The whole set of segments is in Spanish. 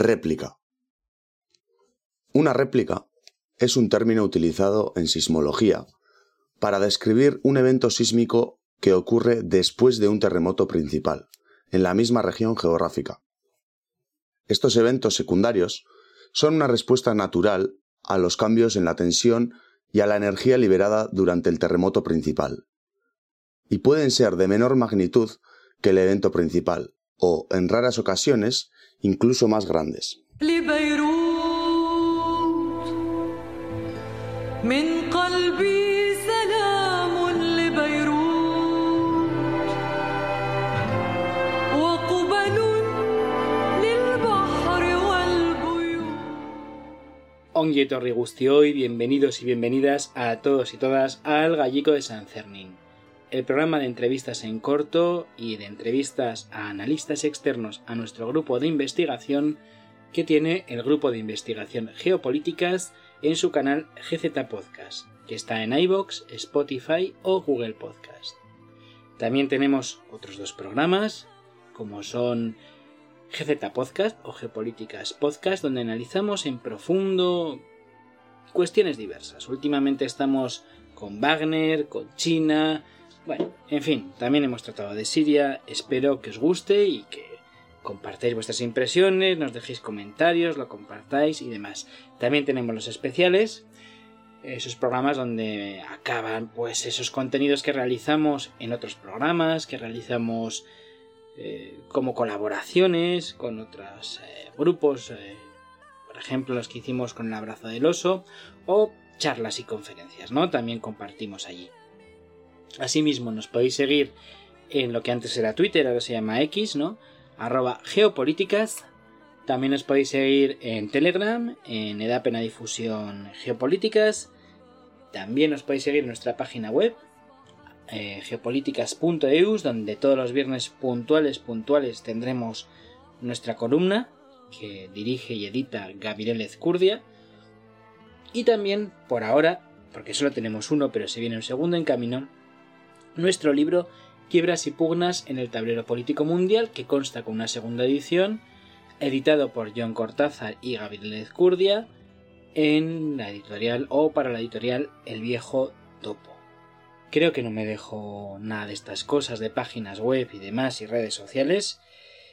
Réplica. Una réplica es un término utilizado en sismología para describir un evento sísmico que ocurre después de un terremoto principal, en la misma región geográfica. Estos eventos secundarios son una respuesta natural a los cambios en la tensión y a la energía liberada durante el terremoto principal, y pueden ser de menor magnitud que el evento principal, o, en raras ocasiones, incluso más grandes. Onguietorri hoy bienvenidos y bienvenidas a todos y todas al Gallico de San Cernín, el programa de entrevistas en corto y de entrevistas a analistas externos a nuestro grupo de investigación que tiene el grupo de investigación Geopolíticas en su canal GZ Podcast, que está en iBox, Spotify o Google Podcast. También tenemos otros dos programas, como son GZ Podcast o Geopolíticas Podcast, donde analizamos en profundo cuestiones diversas. Últimamente estamos con Wagner, con China, bueno, en fin, también hemos tratado de Siria. Espero que os guste y que compartáis vuestras impresiones, nos dejéis comentarios, lo compartáis y demás. También tenemos los especiales, esos programas donde acaban pues esos contenidos que realizamos en otros programas, que realizamos eh, como colaboraciones con otros eh, grupos, eh, por ejemplo los que hicimos con el abrazo del oso, o charlas y conferencias, ¿no? También compartimos allí. Asimismo, nos podéis seguir en lo que antes era Twitter, ahora se llama X, ¿no? Arroba geopolíticas. También os podéis seguir en Telegram, en Edapena Difusión Geopolíticas. También os podéis seguir en nuestra página web, eh, geopolíticas.eus, donde todos los viernes puntuales, puntuales tendremos nuestra columna que dirige y edita Gabriel Ezcurdia. Y también, por ahora, porque solo tenemos uno, pero se viene un segundo en camino, nuestro libro Quiebras y pugnas en el tablero político mundial, que consta con una segunda edición, editado por John Cortázar y Gabriel Ezcurdia, en la editorial o para la editorial El Viejo Topo. Creo que no me dejo nada de estas cosas de páginas web y demás y redes sociales.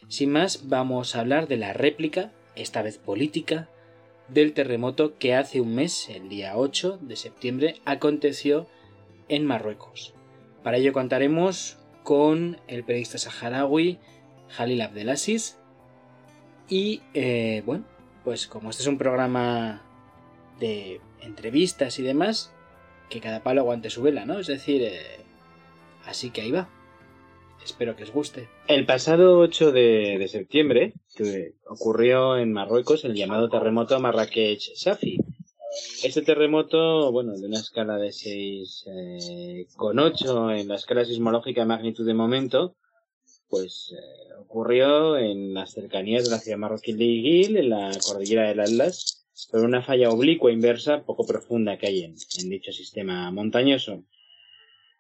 Sin más, vamos a hablar de la réplica, esta vez política, del terremoto que hace un mes, el día 8 de septiembre, aconteció en Marruecos. Para ello contaremos con el periodista saharaui Jalil Abdelaziz y eh, bueno, pues como este es un programa de entrevistas y demás, que cada palo aguante su vela, ¿no? Es decir, eh, así que ahí va. Espero que os guste. El pasado 8 de, septiembre ocurrió en Marruecos el llamado terremoto Marrakech-Safi. Este terremoto, bueno, de una escala de 6 eh, con 8 en la escala sismológica de magnitud de momento, pues eh, ocurrió en las cercanías de la ciudad marroquí de Iguil, en la cordillera del Atlas, por una falla oblicua inversa poco profunda que hay en, dicho sistema montañoso.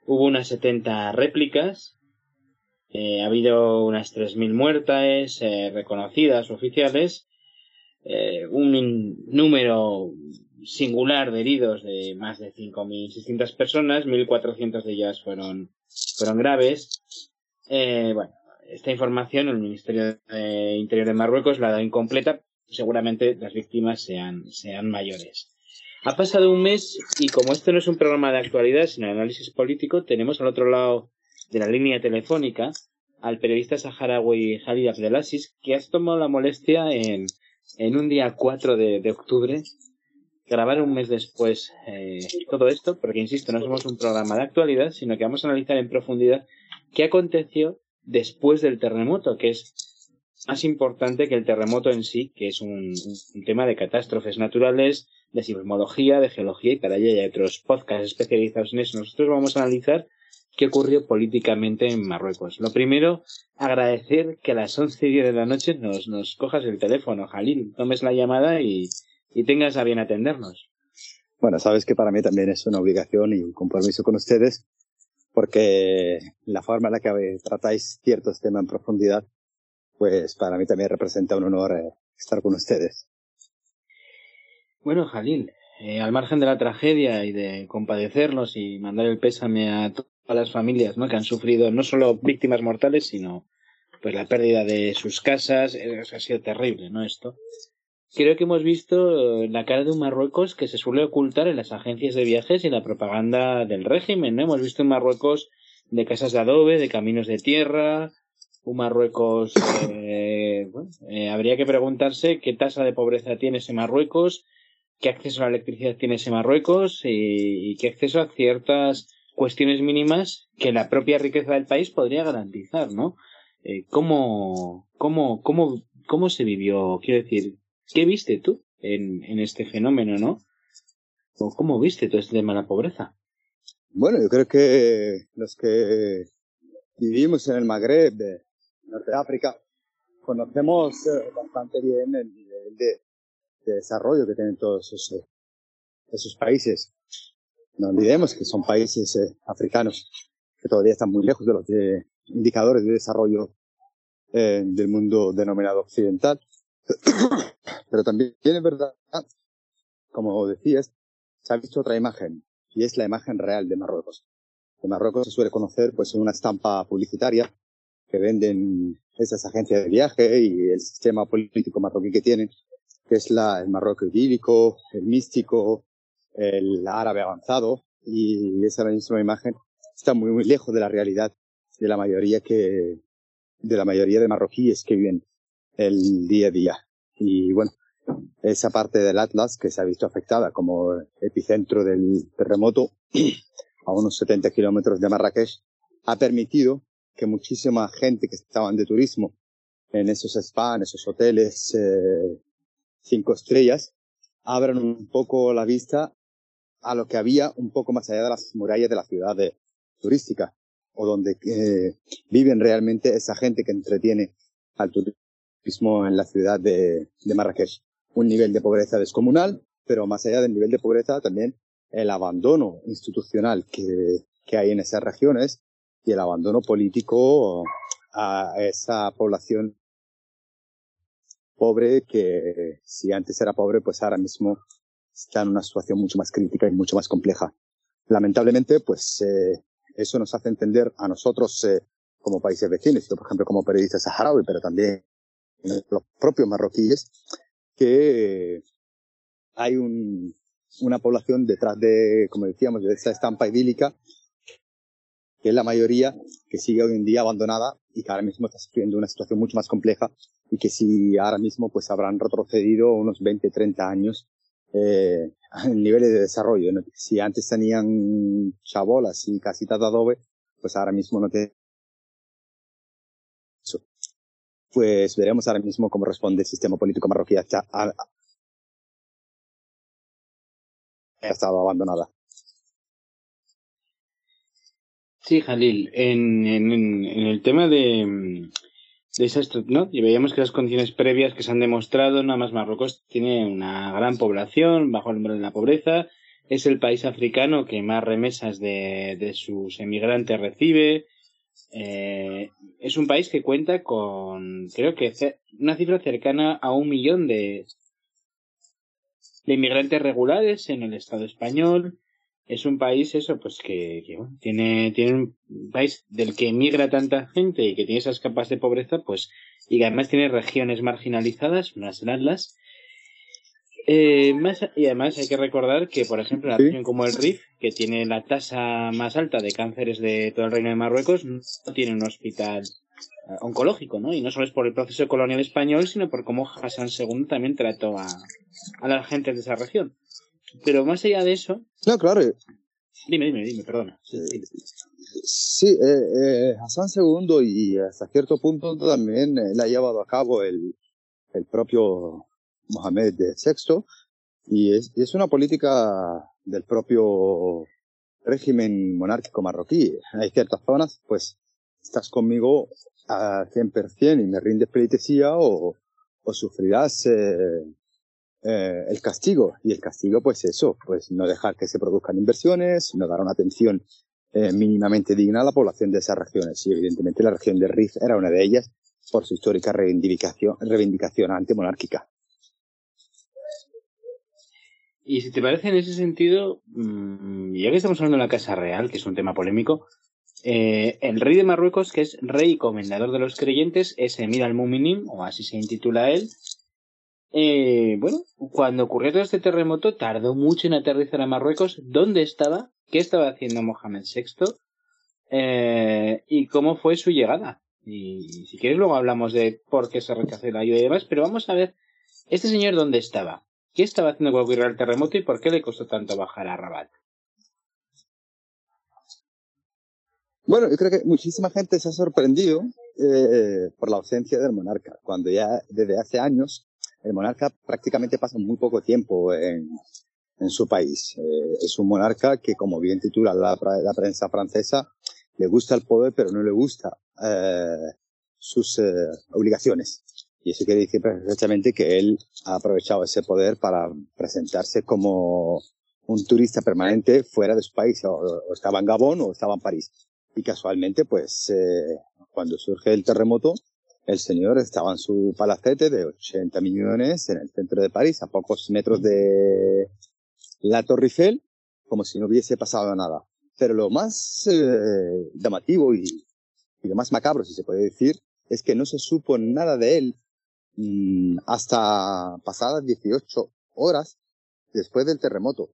Hubo unas 70 réplicas, eh, ha habido unas 3.000 muertas eh, reconocidas oficiales, eh, un número singular de heridos de más de 5.600 personas, 1.400 de ellas fueron, fueron graves. bueno, esta información el Ministerio de Interior de Marruecos la ha incompleta seguramente las víctimas sean, sean mayores. Ha pasado un mes y como este no es un programa de actualidad, sino de análisis político, tenemos al otro lado de la línea telefónica al periodista saharaui Jalid Abdelaziz, que ha tomado la molestia en, en un día 4 de, octubre grabar un mes después eh, todo esto, porque insisto, no somos un programa de actualidad, sino que vamos a analizar en profundidad qué aconteció después del terremoto, que es más importante que el terremoto en sí, que es un, tema de catástrofes naturales, de sismología, de geología y para ello hay otros podcasts especializados en eso. Nosotros vamos a analizar qué ocurrió políticamente en Marruecos. Lo primero, agradecer que a las once y diez de la noche nos, nos cojas el teléfono, Jalil, tomes la llamada y, y tengas a bien atendernos. Bueno, sabes que para mí también es una obligación y un compromiso con ustedes, porque la forma en la que tratáis ciertos temas en profundidad pues para mí también representa un honor eh, estar con ustedes. Bueno, Jalil, eh, al margen de la tragedia y de compadecerlos y mandar el pésame a todas las familias ¿no? que han sufrido no solo víctimas mortales, sino pues la pérdida de sus casas, eh, ha sido terrible, ¿no? Esto. Creo que hemos visto la cara de un Marruecos que se suele ocultar en las agencias de viajes y la propaganda del régimen, ¿no? Hemos visto un Marruecos de casas de adobe, de caminos de tierra, un Marruecos, eh, bueno, eh, habría que preguntarse qué tasa de pobreza tiene ese Marruecos, qué acceso a la electricidad tiene ese Marruecos y, qué acceso a ciertas cuestiones mínimas que la propia riqueza del país podría garantizar, ¿no? Eh, ¿cómo, cómo, cómo, ¿Cómo se vivió? Quiero decir, ¿qué viste tú en, este fenómeno, no? ¿Cómo viste todo este tema de la pobreza? Bueno, yo creo que los que vivimos en el Magreb, de Norte de África, conocemos eh, bastante bien el nivel de, desarrollo que tienen todos esos, eh, esos países. No olvidemos que son países eh, africanos que todavía están muy lejos de los indicadores de desarrollo del mundo denominado occidental. Pero también es verdad, como decías, se ha visto otra imagen y es la imagen real de Marruecos. En Marruecos se suele conocer pues en una estampa publicitaria que venden esas agencias de viaje y el sistema político marroquí que tienen, que es la, el Marruecos idílico, el místico, el árabe avanzado y esa misma imagen está muy muy lejos de la realidad de la mayoría que de la mayoría de marroquíes que viven el día a día. Y bueno, esa parte del Atlas que se ha visto afectada como epicentro del terremoto a unos 70 kilómetros de Marrakech ha permitido que muchísima gente que estaban de turismo en esos spas, en esos hoteles eh, cinco estrellas, abran un poco la vista a lo que había un poco más allá de las murallas de la ciudad de, turística o donde eh, viven realmente esa gente que entretiene al turismo en la ciudad de, de Marrakech un nivel de pobreza descomunal, pero más allá del nivel de pobreza también el abandono institucional que, que hay en esas regiones y el abandono político a esa población pobre que si antes era pobre, pues ahora mismo está en una situación mucho más crítica y mucho más compleja. Lamentablemente, pues eh, eso nos hace entender a nosotros eh, como países vecinos, yo por ejemplo como periodista saharaui, pero también los propios marroquíes, que hay un, una población detrás de, como decíamos, de esta estampa idílica, que es la mayoría que sigue hoy en día abandonada y que ahora mismo está sufriendo una situación mucho más compleja y que si ahora mismo pues habrán retrocedido unos 20, 30 años eh, en niveles de desarrollo. Si antes tenían chabolas y casitas de adobe, pues ahora mismo no pues veremos ahora mismo cómo responde el sistema político marroquí ha, ha estado abandonada. Sí, Jalil, en, en, el tema de, de ¿no? Y veíamos que las condiciones previas que se han demostrado, nada más Marruecos tiene una gran población bajo el número de la pobreza, es el país africano que más remesas de sus emigrantes recibe, eh, es un país que cuenta con, creo que una cifra cercana a un millón de, de inmigrantes regulares en el Estado español. Es un país, eso, pues que, tiene, tiene un país del que emigra tanta gente y que tiene esas capas de pobreza, pues, y además tiene regiones marginalizadas, unas en eh, más, y además hay que recordar que, por ejemplo, una región como el Rif, que tiene la tasa más alta de cánceres de todo el reino de Marruecos, no tiene un hospital eh, oncológico, ¿no? Y no solo es por el proceso colonial español, sino por cómo Hassan II también trató a, a la gente de esa región. Pero más allá de eso. No, claro. Dime, dime, dime, perdona. Sí, eh, eh, Hassan II y hasta cierto punto también le ha llevado a cabo el, el propio Mohamed VI, y es, es una política del propio régimen monárquico marroquí. Hay ciertas zonas, pues, estás conmigo a 100% y me rindes pleitesía o, o sufrirás eh, eh, el castigo. Y el castigo, pues eso, pues no dejar que se produzcan inversiones, no dar una atención eh, mínimamente digna a la población de esas regiones. Y evidentemente la región de Rif era una de ellas por su histórica reivindicación, reivindicación antimonárquica. Y si te parece en ese sentido, mm, ya que estamos hablando de la Casa Real, que es un tema polémico, eh, el rey de Marruecos, que es rey y comendador de los creyentes, es Emir al-Muminim, o así se intitula él. Eh, bueno, cuando ocurrió todo este terremoto, tardó mucho en aterrizar a Marruecos. ¿Dónde estaba? ¿Qué estaba haciendo Mohamed VI? Eh, ¿Y cómo fue su llegada? Y si quieres luego hablamos de por qué se rechazó la ayuda y demás, pero vamos a ver, ¿este señor dónde estaba? ¿Qué estaba haciendo cuando ocurrió el terremoto y por qué le costó tanto bajar a Rabat? Bueno, yo creo que muchísima gente se ha sorprendido eh, por la ausencia del monarca, cuando ya desde hace años el monarca prácticamente pasa muy poco tiempo en, en su país. Eh, es un monarca que, como bien titula la, la, prensa francesa, le gusta el poder, pero no le gusta eh, sus obligaciones. Y eso quiere decir perfectamente que él ha aprovechado ese poder para presentarse como un turista permanente fuera de su país, o, estaba en Gabón o estaba en París. Y casualmente, pues, eh, cuando surge el terremoto, el señor estaba en su palacete de 80 millones en el centro de París, a pocos metros de la Torre Eiffel, como si no hubiese pasado nada. Pero lo más eh, llamativo y, y, lo más macabro, si se puede decir, es que no se supo nada de él Mm, hasta pasadas 18 horas después del terremoto.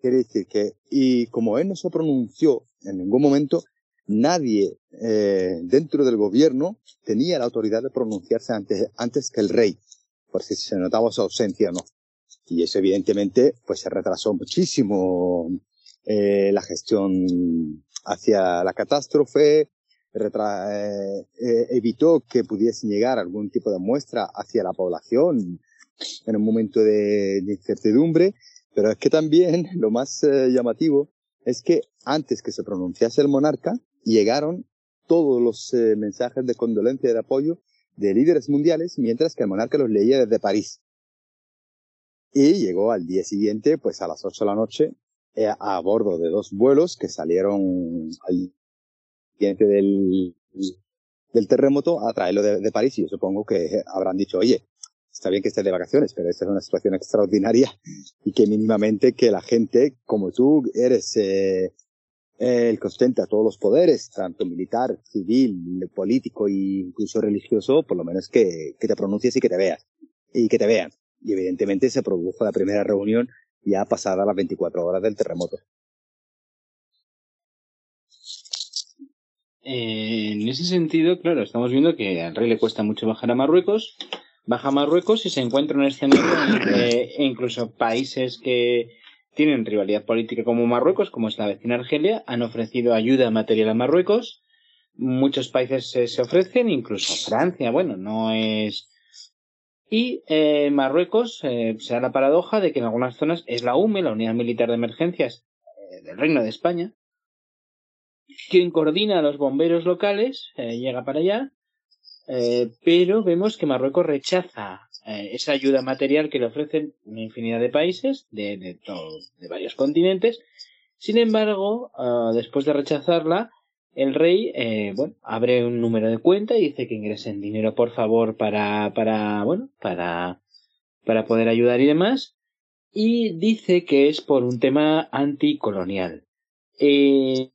Quiere decir que, y como él no se pronunció en ningún momento, nadie eh, dentro del gobierno tenía la autoridad de pronunciarse antes, antes que el rey, por si se notaba su ausencia o no. Y eso evidentemente pues se retrasó muchísimo eh, la gestión hacia la catástrofe, eh, eh, evitó que pudiesen llegar algún tipo de muestra hacia la población en un momento de, incertidumbre, pero es que también lo más eh, llamativo es que antes que se pronunciase el monarca, llegaron todos los mensajes de condolencia y de apoyo de líderes mundiales, mientras que el monarca los leía desde París. Y llegó al día siguiente, pues a las 8 de la noche, a bordo de dos vuelos que salieron al del, del terremoto a traerlo de, París y yo supongo que habrán dicho, oye, está bien que estés de vacaciones, pero esta es una situación extraordinaria y que mínimamente que la gente, como tú eres eh, el que ostenta todos los poderes, tanto militar, civil, político e incluso religioso, por lo menos que, que te pronuncies y que te veas, y que te vean. Y evidentemente se produjo la primera reunión ya pasada las 24 horas del terremoto. En ese sentido, claro, estamos viendo que al rey le cuesta mucho bajar a Marruecos, baja a Marruecos y se encuentra en un escenario e incluso países que tienen rivalidad política como Marruecos, como es la vecina Argelia, han ofrecido ayuda material a Marruecos. Muchos países se, ofrecen, incluso Francia, bueno, no es. Y eh, Marruecos eh, se da la paradoja de que en algunas zonas es la UME, la Unidad Militar de Emergencias eh, del Reino de España, quien coordina a los bomberos locales eh, llega para allá, eh, pero vemos que Marruecos rechaza eh, esa ayuda material que le ofrecen una infinidad de países de, de, de varios continentes. Sin embargo, ah, después de rechazarla, el rey bueno abre un número de cuenta y dice que ingresen dinero por favor para para bueno para para poder ayudar y demás y dice que es por un tema anticolonial eh,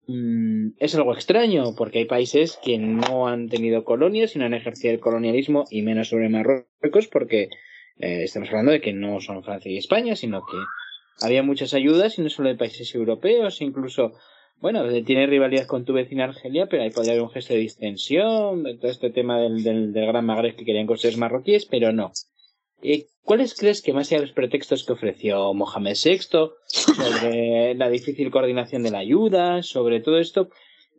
es algo extraño porque hay países que no han tenido colonias y no han ejercido el colonialismo y menos sobre Marruecos porque eh, estamos hablando de que no son Francia y España sino que había muchas ayudas y no solo de países europeos incluso bueno tiene rivalidad con tu vecina Argelia pero ahí podría haber un gesto de distensión de todo este tema del, del, Gran Magreb que querían construir marroquíes pero no ¿Cuáles crees que más allá de los pretextos que ofreció Mohamed VI sobre la difícil coordinación de la ayuda, sobre todo esto,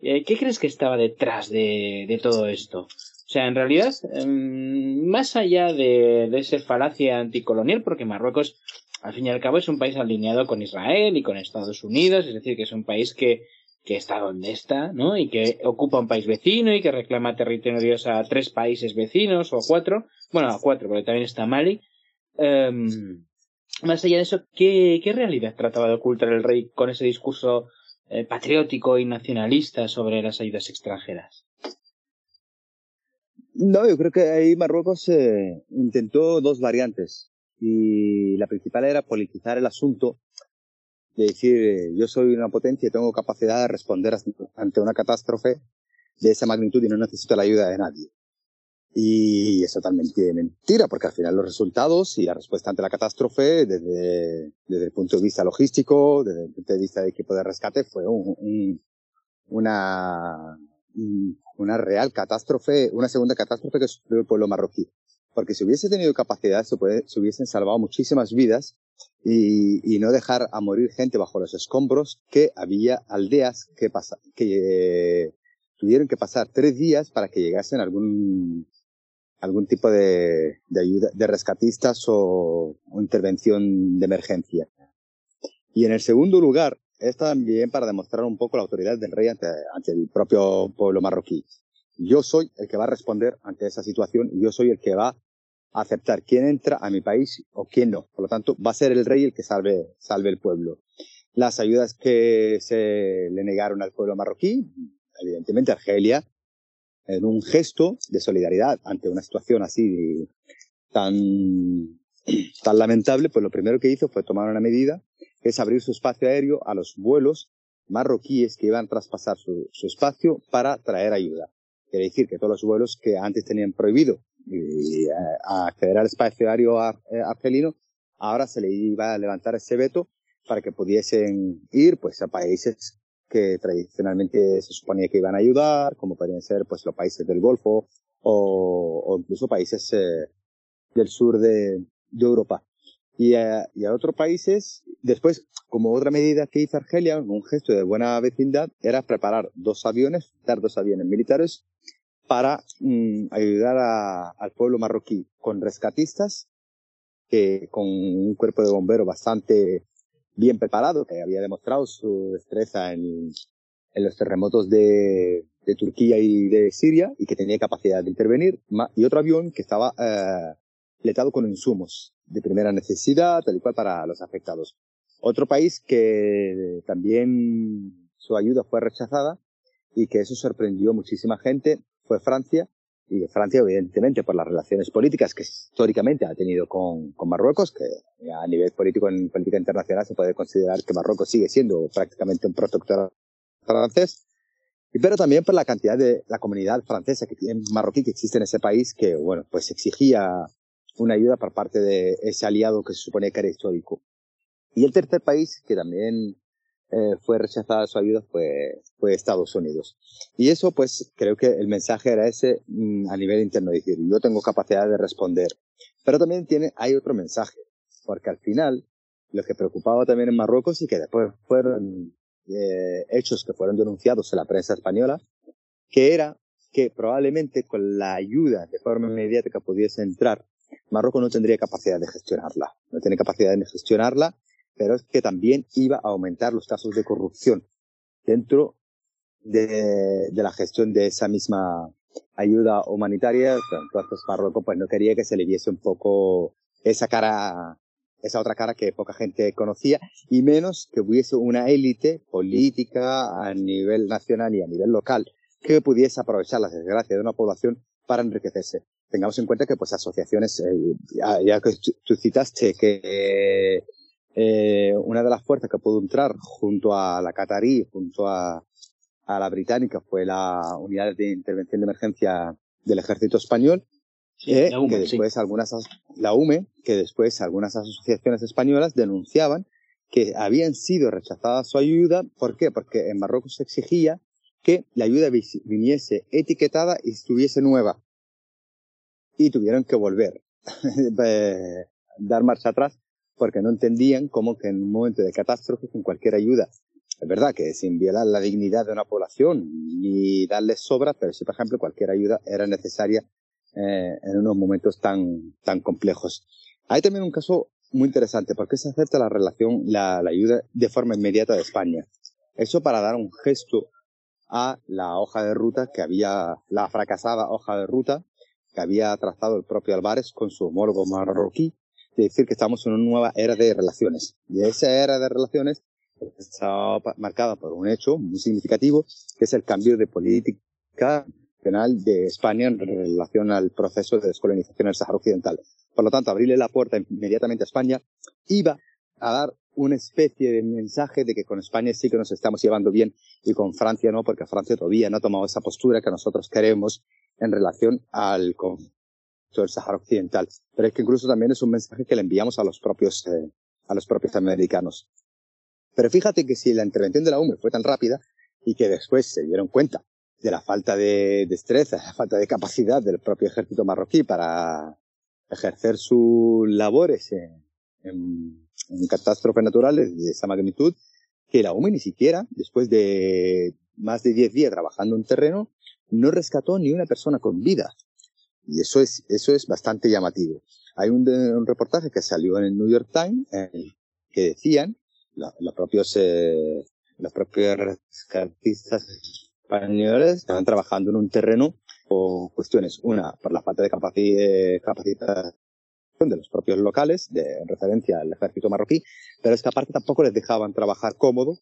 eh, qué crees que estaba detrás de, todo esto? O sea, en realidad, em, más allá de, de esa falacia anticolonial, porque Marruecos, al fin y al cabo, es un país alineado con Israel y con Estados Unidos, es decir, que es un país que, que está donde está, ¿no? Y que ocupa un país vecino y que reclama territorios a tres países vecinos o a cuatro, bueno, a cuatro, porque también está Mali. Em, más allá de eso, ¿qué, ¿qué, realidad trataba de ocultar el rey con ese discurso eh, patriótico y nacionalista sobre las ayudas extranjeras? No, yo creo que ahí Marruecos eh, intentó dos variantes y la principal era politizar el asunto de decir eh, yo soy una potencia y tengo capacidad de responder ante una catástrofe de esa magnitud y no necesito la ayuda de nadie. Y es totalmente mentira, porque al final los resultados y la respuesta ante la catástrofe, desde, desde el punto de vista logístico, desde el punto de vista de equipo de rescate, fue un, una, una real catástrofe, una segunda catástrofe que sufrió el pueblo marroquí. Porque si hubiese tenido capacidad, se, puede, se hubiesen salvado muchísimas vidas y, y, no dejar a morir gente bajo los escombros, que había aldeas que, pasa, que tuvieron que pasar tres días para que llegasen algún algún tipo de, ayuda, de rescatistas o, intervención de emergencia. Y en el segundo lugar, es también para demostrar un poco la autoridad del rey ante, ante el propio pueblo marroquí. Yo soy el que va a responder ante esa situación y yo soy el que va a aceptar quién entra a mi país o quién no. Por lo tanto, va a ser el rey el que salve, salve el pueblo. Las ayudas que se le negaron al pueblo marroquí, evidentemente Argelia en un gesto de solidaridad ante una situación así tan, tan lamentable, pues lo primero que hizo fue tomar una medida, que es abrir su espacio aéreo a los vuelos marroquíes que iban a traspasar su, espacio para traer ayuda. Quiere decir que todos los vuelos que antes tenían prohibido eh, acceder al espacio aéreo eh, argelino, ahora se le iba a levantar ese veto para que pudiesen ir pues a países que tradicionalmente se suponía que iban a ayudar, como podrían ser pues los países del Golfo o, o incluso países eh, del sur de, Europa. Y a, otros países, después, como otra medida que hizo Argelia, un gesto de buena vecindad, era preparar dos aviones, dar dos aviones militares para mm, ayudar al pueblo marroquí con rescatistas, que con un cuerpo de bomberos bastante bien preparado, que había demostrado su destreza en, en los terremotos de, de, Turquía y de Siria y que tenía capacidad de intervenir, y otro avión que estaba eh, letado con insumos de primera necesidad, tal y cual para los afectados. Otro país que también su ayuda fue rechazada y que eso sorprendió muchísima gente fue Francia, y Francia, evidentemente, por las relaciones políticas que históricamente ha tenido con, con Marruecos, que a nivel político en política internacional se puede considerar que Marruecos sigue siendo prácticamente un protector francés, pero también por la cantidad de la comunidad francesa que tiene marroquí que existe en ese país, que bueno, pues exigía una ayuda por parte de ese aliado que se supone que era histórico. Y el tercer país que también eh, fue rechazada su ayuda fue, fue Estados Unidos. Y eso, pues, creo que el mensaje era ese mm, a nivel interno, decir, yo tengo capacidad de responder. Pero también tiene, hay otro mensaje, porque al final, lo que preocupaba también en Marruecos y que después fueron eh, hechos que fueron denunciados en la prensa española, que era que probablemente con la ayuda de forma inmediata que pudiese entrar, Marruecos no tendría capacidad de gestionarla. No tiene capacidad de gestionarla pero es que también iba a aumentar los casos de corrupción dentro de, de la gestión de esa misma ayuda humanitaria. Entonces Marruecos pues no quería que se le viese un poco esa cara, esa otra cara que poca gente conocía y menos que hubiese una élite política a nivel nacional y a nivel local que pudiese aprovechar la desgracia de una población para enriquecerse. Tengamos en cuenta que pues asociaciones, eh, ya, que tú citaste que eh, una de las fuerzas que pudo entrar junto a la catarí, junto a, a la británica, fue la unidad de intervención de emergencia del ejército español, eh, que después algunas, la UME, que después algunas asociaciones españolas denunciaban que habían sido rechazadas su ayuda. ¿Por qué? Porque en Marruecos se exigía que la ayuda viniese etiquetada y estuviese nueva. Y tuvieron que volver, eh, dar marcha atrás porque no entendían cómo que en un momento de catástrofe, con cualquier ayuda, es verdad que sin violar la dignidad de una población ni darles sobra, pero si, por ejemplo, cualquier ayuda era necesaria eh, en unos momentos tan, tan complejos. Hay también un caso muy interesante, porque se acepta la relación, la, la ayuda de forma inmediata de España. Eso para dar un gesto a la hoja de ruta que había, la fracasada hoja de ruta que había trazado el propio Álvarez con su homólogo marroquí de decir que estamos en una nueva era de relaciones. Y esa era de relaciones está marcada por un hecho muy significativo, que es el cambio de política de España en relación al proceso de descolonización del Sahara Occidental. Por lo tanto, abrirle la puerta inmediatamente a España iba a dar una especie de mensaje de que con España sí que nos estamos llevando bien y con Francia no, porque Francia todavía no ha tomado esa postura que nosotros queremos en relación al conflicto del Sahara Occidental. Pero es que incluso también es un mensaje que le enviamos a los propios, eh, a los propios americanos. Pero fíjate que si la intervención de la UME fue tan rápida y que después se dieron cuenta de la falta de destreza, la falta de capacidad del propio ejército marroquí para ejercer sus labores en, en, catástrofes naturales de esa magnitud, que la UME ni siquiera, después de más de 10 días trabajando en terreno, no rescató ni una persona con vida. Y eso es, eso es bastante llamativo. Hay un, reportaje que salió en el New York Times que decían los propios eh, los propios rescatistas españoles estaban trabajando en un terreno por cuestiones una por la falta de capacidad de los propios locales de referencia al ejército marroquí pero es que aparte tampoco les dejaban trabajar cómodo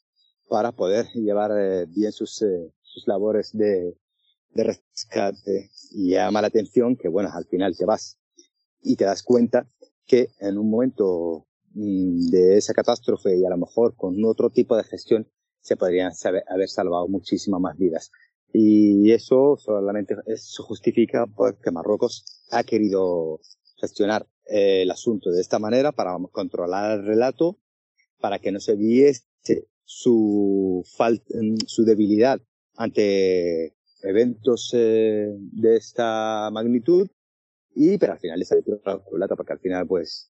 para poder llevar eh, bien sus eh, sus labores de de rescate y llama la atención que bueno al final te vas y te das cuenta que en un momento Mm, de esa catástrofe y a lo mejor con otro tipo de gestión se podrían haber salvado muchísimas más vidas. Y eso solamente eso justifica porque Marruecos ha querido gestionar eh, el asunto de esta manera para controlar el relato, para que no se viese su su debilidad ante eventos eh, de esta magnitud y pero al final les ha la culata porque al final pues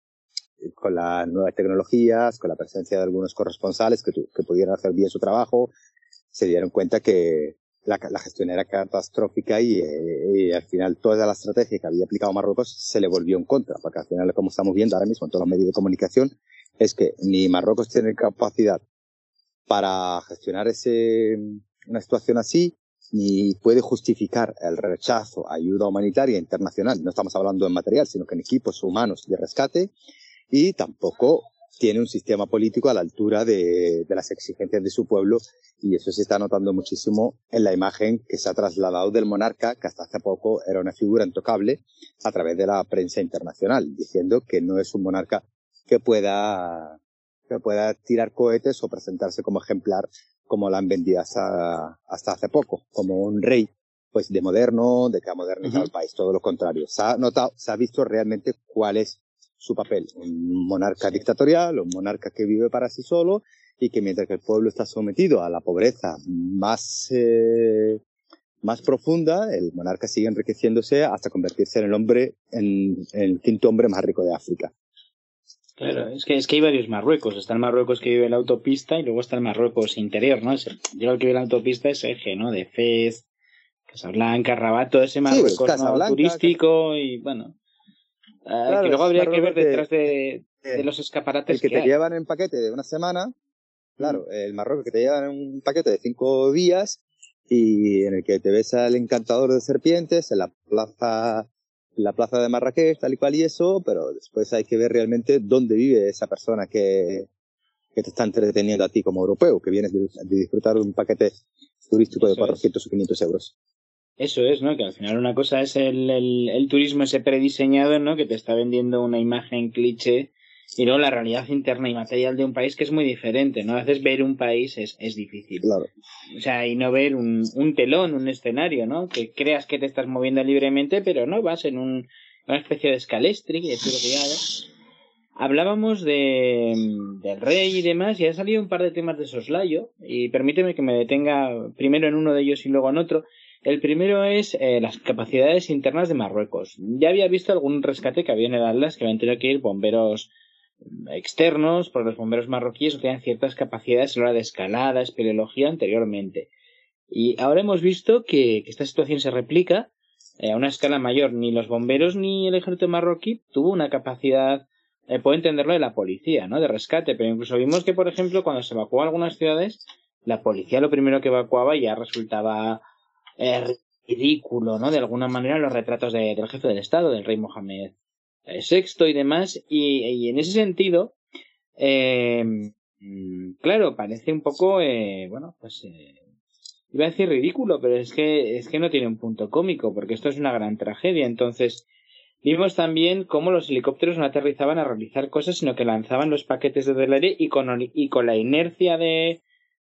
con las nuevas tecnologías, con la presencia de algunos corresponsales que, que pudieran hacer bien su trabajo, se dieron cuenta que la, la gestión era catastrófica y, eh, y, al final toda la estrategia que había aplicado Marruecos se le volvió en contra, porque al final, como estamos viendo ahora mismo en todos los medios de comunicación, es que ni Marruecos tiene capacidad para gestionar ese, una situación así, ni puede justificar el rechazo a ayuda humanitaria internacional. No estamos hablando en material, sino que en equipos humanos de rescate y tampoco tiene un sistema político a la altura de, de, las exigencias de su pueblo y eso se está notando muchísimo en la imagen que se ha trasladado del monarca, que hasta hace poco era una figura intocable, a través de la prensa internacional, diciendo que no es un monarca que pueda, que pueda tirar cohetes o presentarse como ejemplar como la han vendido hasta, hasta hace poco, como un rey pues de moderno, de que ha modernizado el país, todo lo contrario. Se ha notado, se ha visto realmente cuál es su papel. Un monarca dictatorial, un monarca que vive para sí solo y que mientras que el pueblo está sometido a la pobreza más, eh, más profunda, el monarca sigue enriqueciéndose hasta convertirse en el hombre, en, el quinto hombre más rico de África. Claro, es que, es que hay varios Marruecos. Está el Marruecos que vive en la autopista y luego está el Marruecos interior, ¿no? Yo el que vive en la autopista es eje, ¿no? De Fez, Casablanca, Rabat, todo ese Marruecos turístico y bueno. Ah, que luego habría que ver detrás de, de, los escaparates. El que, te llevan en paquete de una semana, claro, mm. el Marruecos que te llevan en un paquete de cinco días y en el que te ves al encantador de serpientes en la plaza, la plaza de Marrakech, tal y cual y eso, pero después hay que ver realmente dónde vive esa persona que, que te está entreteniendo a ti como europeo, que vienes de, disfrutar de un paquete turístico de 400 o 500 euros. Eso es, ¿no? Que al final una cosa es el, el, el, turismo ese prediseñado, ¿no? Que te está vendiendo una imagen cliché y luego la realidad interna y material de un país que es muy diferente, ¿no? A veces ver un país es, es difícil. Claro. O sea, y no ver un, un telón, un escenario, ¿no? Que creas que te estás moviendo libremente, pero no, vas en un, una especie de escalestri, de Hablábamos de, del rey y demás, y ha salido un par de temas de soslayo, y permíteme que me detenga primero en uno de ellos y luego en otro. El primero es eh, las capacidades internas de Marruecos. Ya había visto algún rescate que había en el Atlas que habían tenido que ir bomberos externos, porque los bomberos marroquíes tenían ciertas capacidades a la hora de escalada, espeleología anteriormente. Y ahora hemos visto que, esta situación se replica eh, a una escala mayor. Ni los bomberos ni el ejército marroquí tuvo una capacidad, eh, puedo entenderlo, de la policía, ¿no? De rescate. Pero incluso vimos que, por ejemplo, cuando se evacuó algunas ciudades, la policía lo primero que evacuaba ya resultaba eh, ridículo, ¿no? De alguna manera los retratos de, del jefe del Estado, del rey Mohamed Eh, y demás. Y, y en ese sentido, eh, mm, claro, parece un poco, eh, bueno, pues iba a decir ridículo, pero es que, es que no tiene un punto cómico, porque esto es una gran tragedia. Entonces, vimos también cómo los helicópteros no aterrizaban a realizar cosas, sino que lanzaban los paquetes desde el aire y con, y con la inercia de,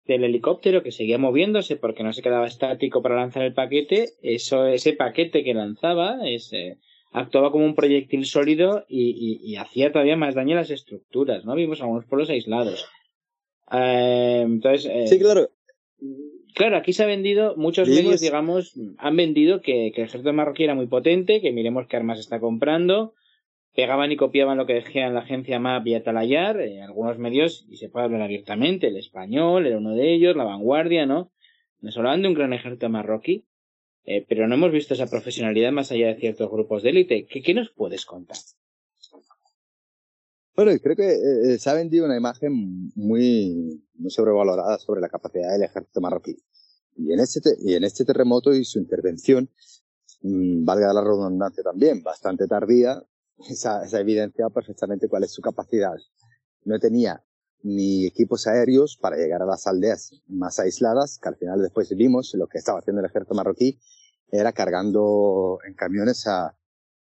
del helicóptero que seguía moviéndose porque no se quedaba estático para lanzar el paquete, eso, ese paquete que lanzaba, ese, actuaba como un proyectil sólido y, y, hacía todavía más daño a las estructuras, ¿no? Vimos algunos pueblos aislados. Eh, entonces. Eh, sí, claro. Claro, aquí se ha vendido, muchos medios, digamos, han vendido que, que, el ejército marroquí era muy potente, que miremos qué armas está comprando, pegaban y copiaban lo que decía la agencia MAP y Atalayar, eh, algunos medios, y se puede hablar abiertamente, el español era uno de ellos, la vanguardia, ¿no? Nos hablaban de un gran ejército marroquí, eh, pero no hemos visto esa profesionalidad más allá de ciertos grupos de élite. ¿Qué, ¿Qué, nos puedes contar? Bueno, creo que eh, se ha vendido una imagen muy, muy sobrevalorada sobre la capacidad del ejército marroquí. Y en este, y en este terremoto y su intervención, mmm, valga la redundancia también, bastante tardía, esa, esa evidencia perfectamente cuál es su capacidad. No tenía ni equipos aéreos para llegar a las aldeas más aisladas, que al final después vimos lo que estaba haciendo el ejército marroquí, era cargando en camiones a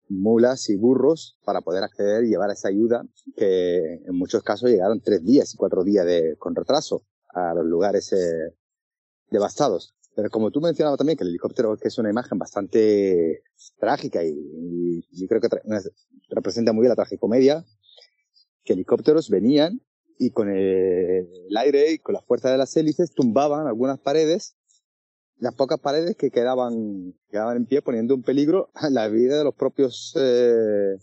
mulas y burros para poder acceder y llevar esa ayuda que en muchos casos llegaron tres días y cuatro días con retraso a los lugares eh, devastados. Pero como tú mencionabas también que el helicóptero que es una imagen bastante trágica y yo creo que representa muy bien la tragicomedia, que helicópteros venían y con el, aire y con la fuerza de las hélices tumbaban algunas paredes las pocas paredes que quedaban, quedaban en pie poniendo en peligro la vida de los propios eh,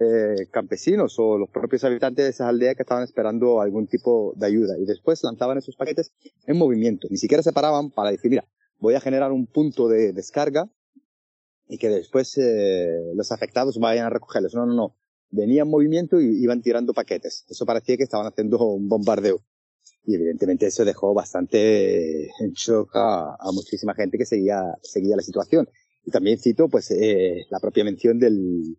eh, campesinos o los propios habitantes de esas aldeas que estaban esperando algún tipo de ayuda. Y después lanzaban esos paquetes en movimiento. Ni siquiera se paraban para decir, mira, voy a generar un punto de descarga y que después eh, los afectados vayan a recogerlos. No, no, no. Venían en movimiento y iban tirando paquetes. Eso parecía que estaban haciendo un bombardeo. Y evidentemente eso dejó bastante en shock a, muchísima gente que seguía, seguía la situación. Y también cito, pues, eh, la propia mención del,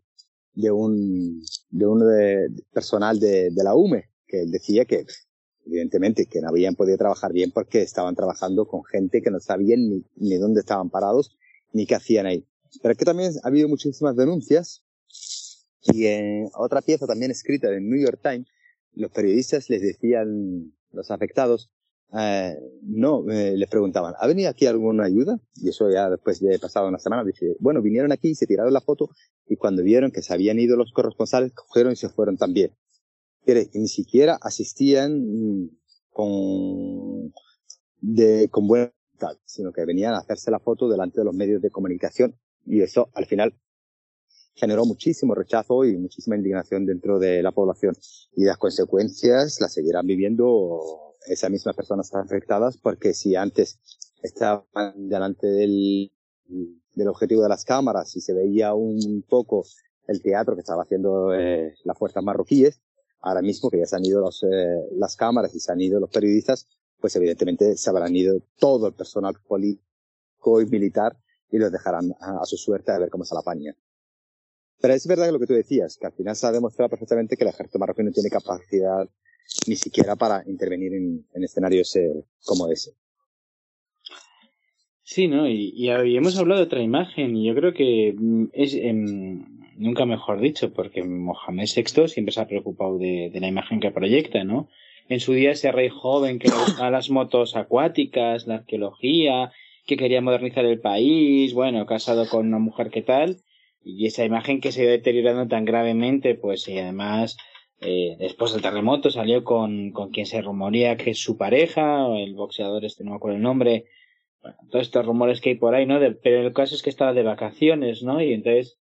de un, de un de, personal de, de, la UME, que decía que, evidentemente, que no habían podido trabajar bien porque estaban trabajando con gente que no sabían ni, ni dónde estaban parados, ni qué hacían ahí. Pero es que también ha habido muchísimas denuncias, y en otra pieza también escrita en New York Times, los periodistas les decían los afectados, eh, no, eh, les preguntaban, ¿ha venido aquí alguna ayuda? Y eso ya después de pasado una semana, bueno, vinieron aquí, se tiraron la foto y cuando vieron que se habían ido los corresponsales, cogieron y se fueron también. Ni siquiera asistían con, de, con buena voluntad, sino que venían a hacerse la foto delante de los medios de comunicación y eso al final generó muchísimo rechazo y muchísima indignación dentro de la población. Y las consecuencias las seguirán viviendo esas mismas personas afectadas porque si antes estaban delante del, del objetivo de las cámaras y se veía un poco el teatro que estaba haciendo eh, las fuerzas marroquíes, ahora mismo que ya se han ido los, eh, las cámaras y se han ido los periodistas, pues evidentemente se habrán ido todo el personal político y militar y los dejarán a, su suerte a ver cómo se la apaña. Pero es verdad lo que tú decías, que al final se ha demostrado perfectamente que el ejército marroquí no tiene capacidad ni siquiera para intervenir en, en escenarios eh, como ese. Sí, ¿no? Y, y, hemos hablado de otra imagen, y yo creo que mm, es, eh, nunca mejor dicho, porque Mohamed VI siempre se ha preocupado de, de, la imagen que proyecta, ¿no? En su día ese rey joven que a las motos acuáticas, la arqueología, que quería modernizar el país, bueno, casado con una mujer que tal, y esa imagen que se ha deteriorando tan gravemente, pues y además eh, después del terremoto salió con, con quien se rumorea que es su pareja, o el boxeador este, no me acuerdo el nombre, bueno, todos estos rumores que hay por ahí, ¿no? De, pero el caso es que estaba de vacaciones, ¿no? Y entonces,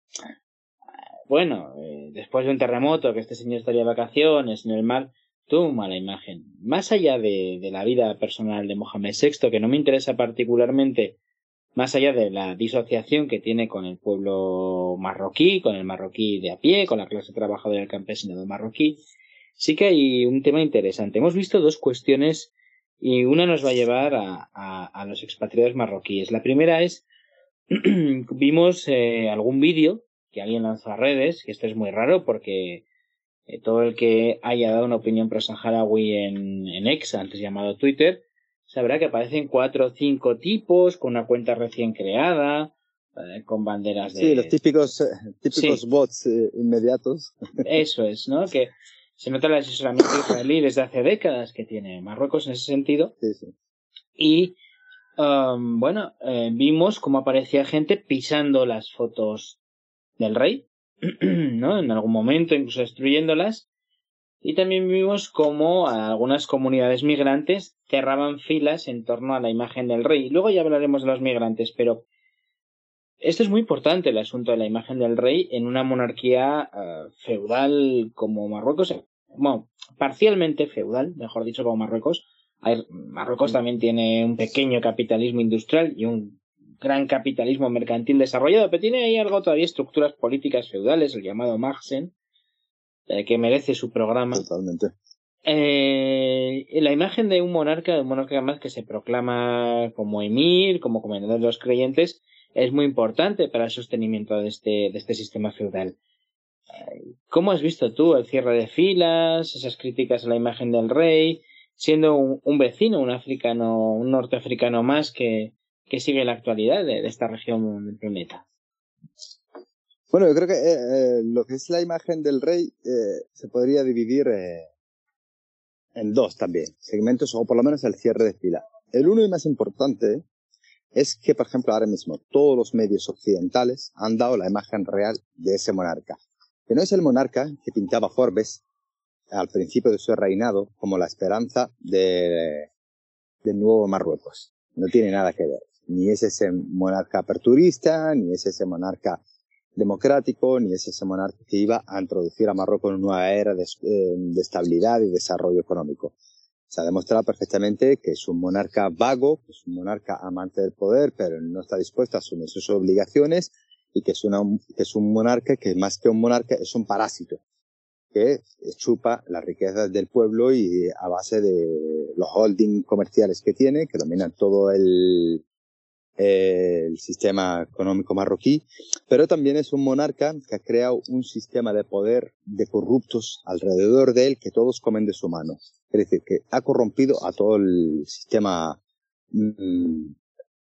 bueno, eh, después de un terremoto, que este señor estaría de vacaciones en el mar, tuvo mala imagen. Más allá de, de la vida personal de Mohamed VI, que no me interesa particularmente más allá de la disociación que tiene con el pueblo marroquí, con el marroquí de a pie, con la clase trabajadora del campesinado marroquí, sí que hay un tema interesante. Hemos visto dos cuestiones y una nos va a llevar a, a, los expatriados marroquíes. La primera es, vimos eh, algún vídeo que alguien lanzó a redes, que esto es muy raro porque eh, todo el que haya dado una opinión pro saharaui en, en ex, antes llamado Twitter, sabrá que aparecen cuatro o cinco tipos con una cuenta recién creada, eh, con banderas de... Sí, los típicos, eh, típicos bots eh, inmediatos. Eso es, ¿no? Que se nota el asesoramiento israelí desde hace décadas que tiene Marruecos en ese sentido. Sí, sí. Y um, bueno, vimos cómo aparecía gente pisando las fotos del rey, ¿no? En algún momento, incluso destruyéndolas. Y también vimos cómo algunas comunidades migrantes cerraban filas en torno a la imagen del rey. Luego ya hablaremos de los migrantes, pero esto es muy importante, el asunto de la imagen del rey en una monarquía eh, feudal como Marruecos. Bueno, parcialmente feudal, mejor dicho, como Marruecos. Marruecos también tiene un pequeño capitalismo industrial y un gran capitalismo mercantil desarrollado, pero tiene ahí algo todavía estructuras políticas feudales, el llamado Marxen, eh, que merece su programa. Totalmente. Eh, la imagen de un monarca, de un monarca más que se proclama como emir, como comandante de los creyentes, es muy importante para el sostenimiento de este, de este sistema feudal. ¿Cómo has visto tú el cierre de filas, esas críticas a la imagen del rey, siendo un, vecino, un africano, un norteafricano más que, que sigue la actualidad de, esta región del planeta? Bueno, yo creo que eh, eh, lo que es la imagen del rey eh, se podría dividir en dos también, segmentos o por lo menos el cierre de fila. El uno y más importante es que, por ejemplo, ahora mismo todos los medios occidentales han dado la imagen real de ese monarca, que no es el monarca que pintaba Forbes al principio de su reinado como la esperanza de, nuevo Marruecos. No tiene nada que ver. Ni es ese monarca aperturista, ni es ese monarca democrático, ni es ese monarca que iba a introducir a Marruecos en una era de, eh, de estabilidad y desarrollo económico. Se ha demostrado perfectamente que es un monarca vago, que es un monarca amante del poder, pero no está dispuesto a asumir sus obligaciones y que es, una, que es un monarca que más que un monarca es un parásito que chupa las riquezas del pueblo y a base de los holdings comerciales que tiene, que dominan todo el, el sistema económico marroquí, pero también es un monarca que ha creado un sistema de poder de corruptos alrededor de él que todos comen de su mano. Es decir, que ha corrompido a todo el sistema mm,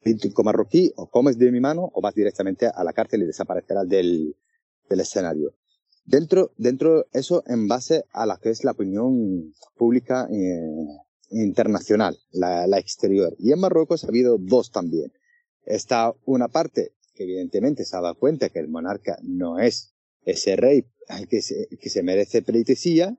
político marroquí, o comes de mi mano o vas directamente a la cárcel y desaparecerás del, del escenario. Dentro, dentro eso en base a la que es la opinión pública eh, internacional, la exterior. Y en Marruecos ha habido dos también Está una parte que evidentemente se ha dado cuenta que el monarca no es ese rey que se, que se merece pleitesía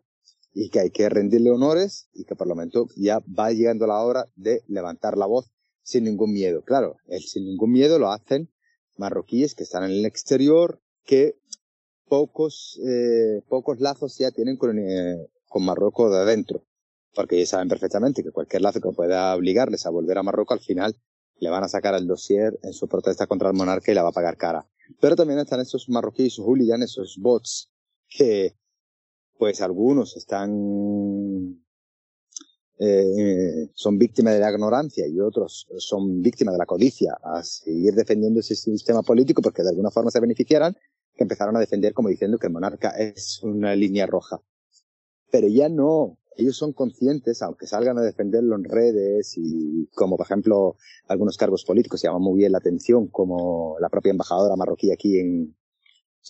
y que hay que rendirle honores y que por lo menos ya va llegando la hora de levantar la voz sin ningún miedo. Claro, el sin ningún miedo lo hacen marroquíes que están en el exterior, que pocos, eh, pocos lazos ya tienen con, eh, con Marruecos de adentro, porque ya saben perfectamente que cualquier lazo que pueda obligarles a volver a Marruecos al final le van a sacar el dossier en su protesta contra el monarca y la va a pagar cara. Pero también están esos marroquíes, esos hooligans, esos bots, que pues algunos están eh, son víctimas de la ignorancia y otros son víctimas de la codicia a seguir defendiendo ese sistema político porque de alguna forma se beneficiaran, que empezaron a defender como diciendo que el monarca es una línea roja. Pero ya no, ellos son conscientes, aunque salgan a defenderlo en redes y como por ejemplo algunos cargos políticos llaman muy bien la atención, como la propia embajadora marroquí aquí en,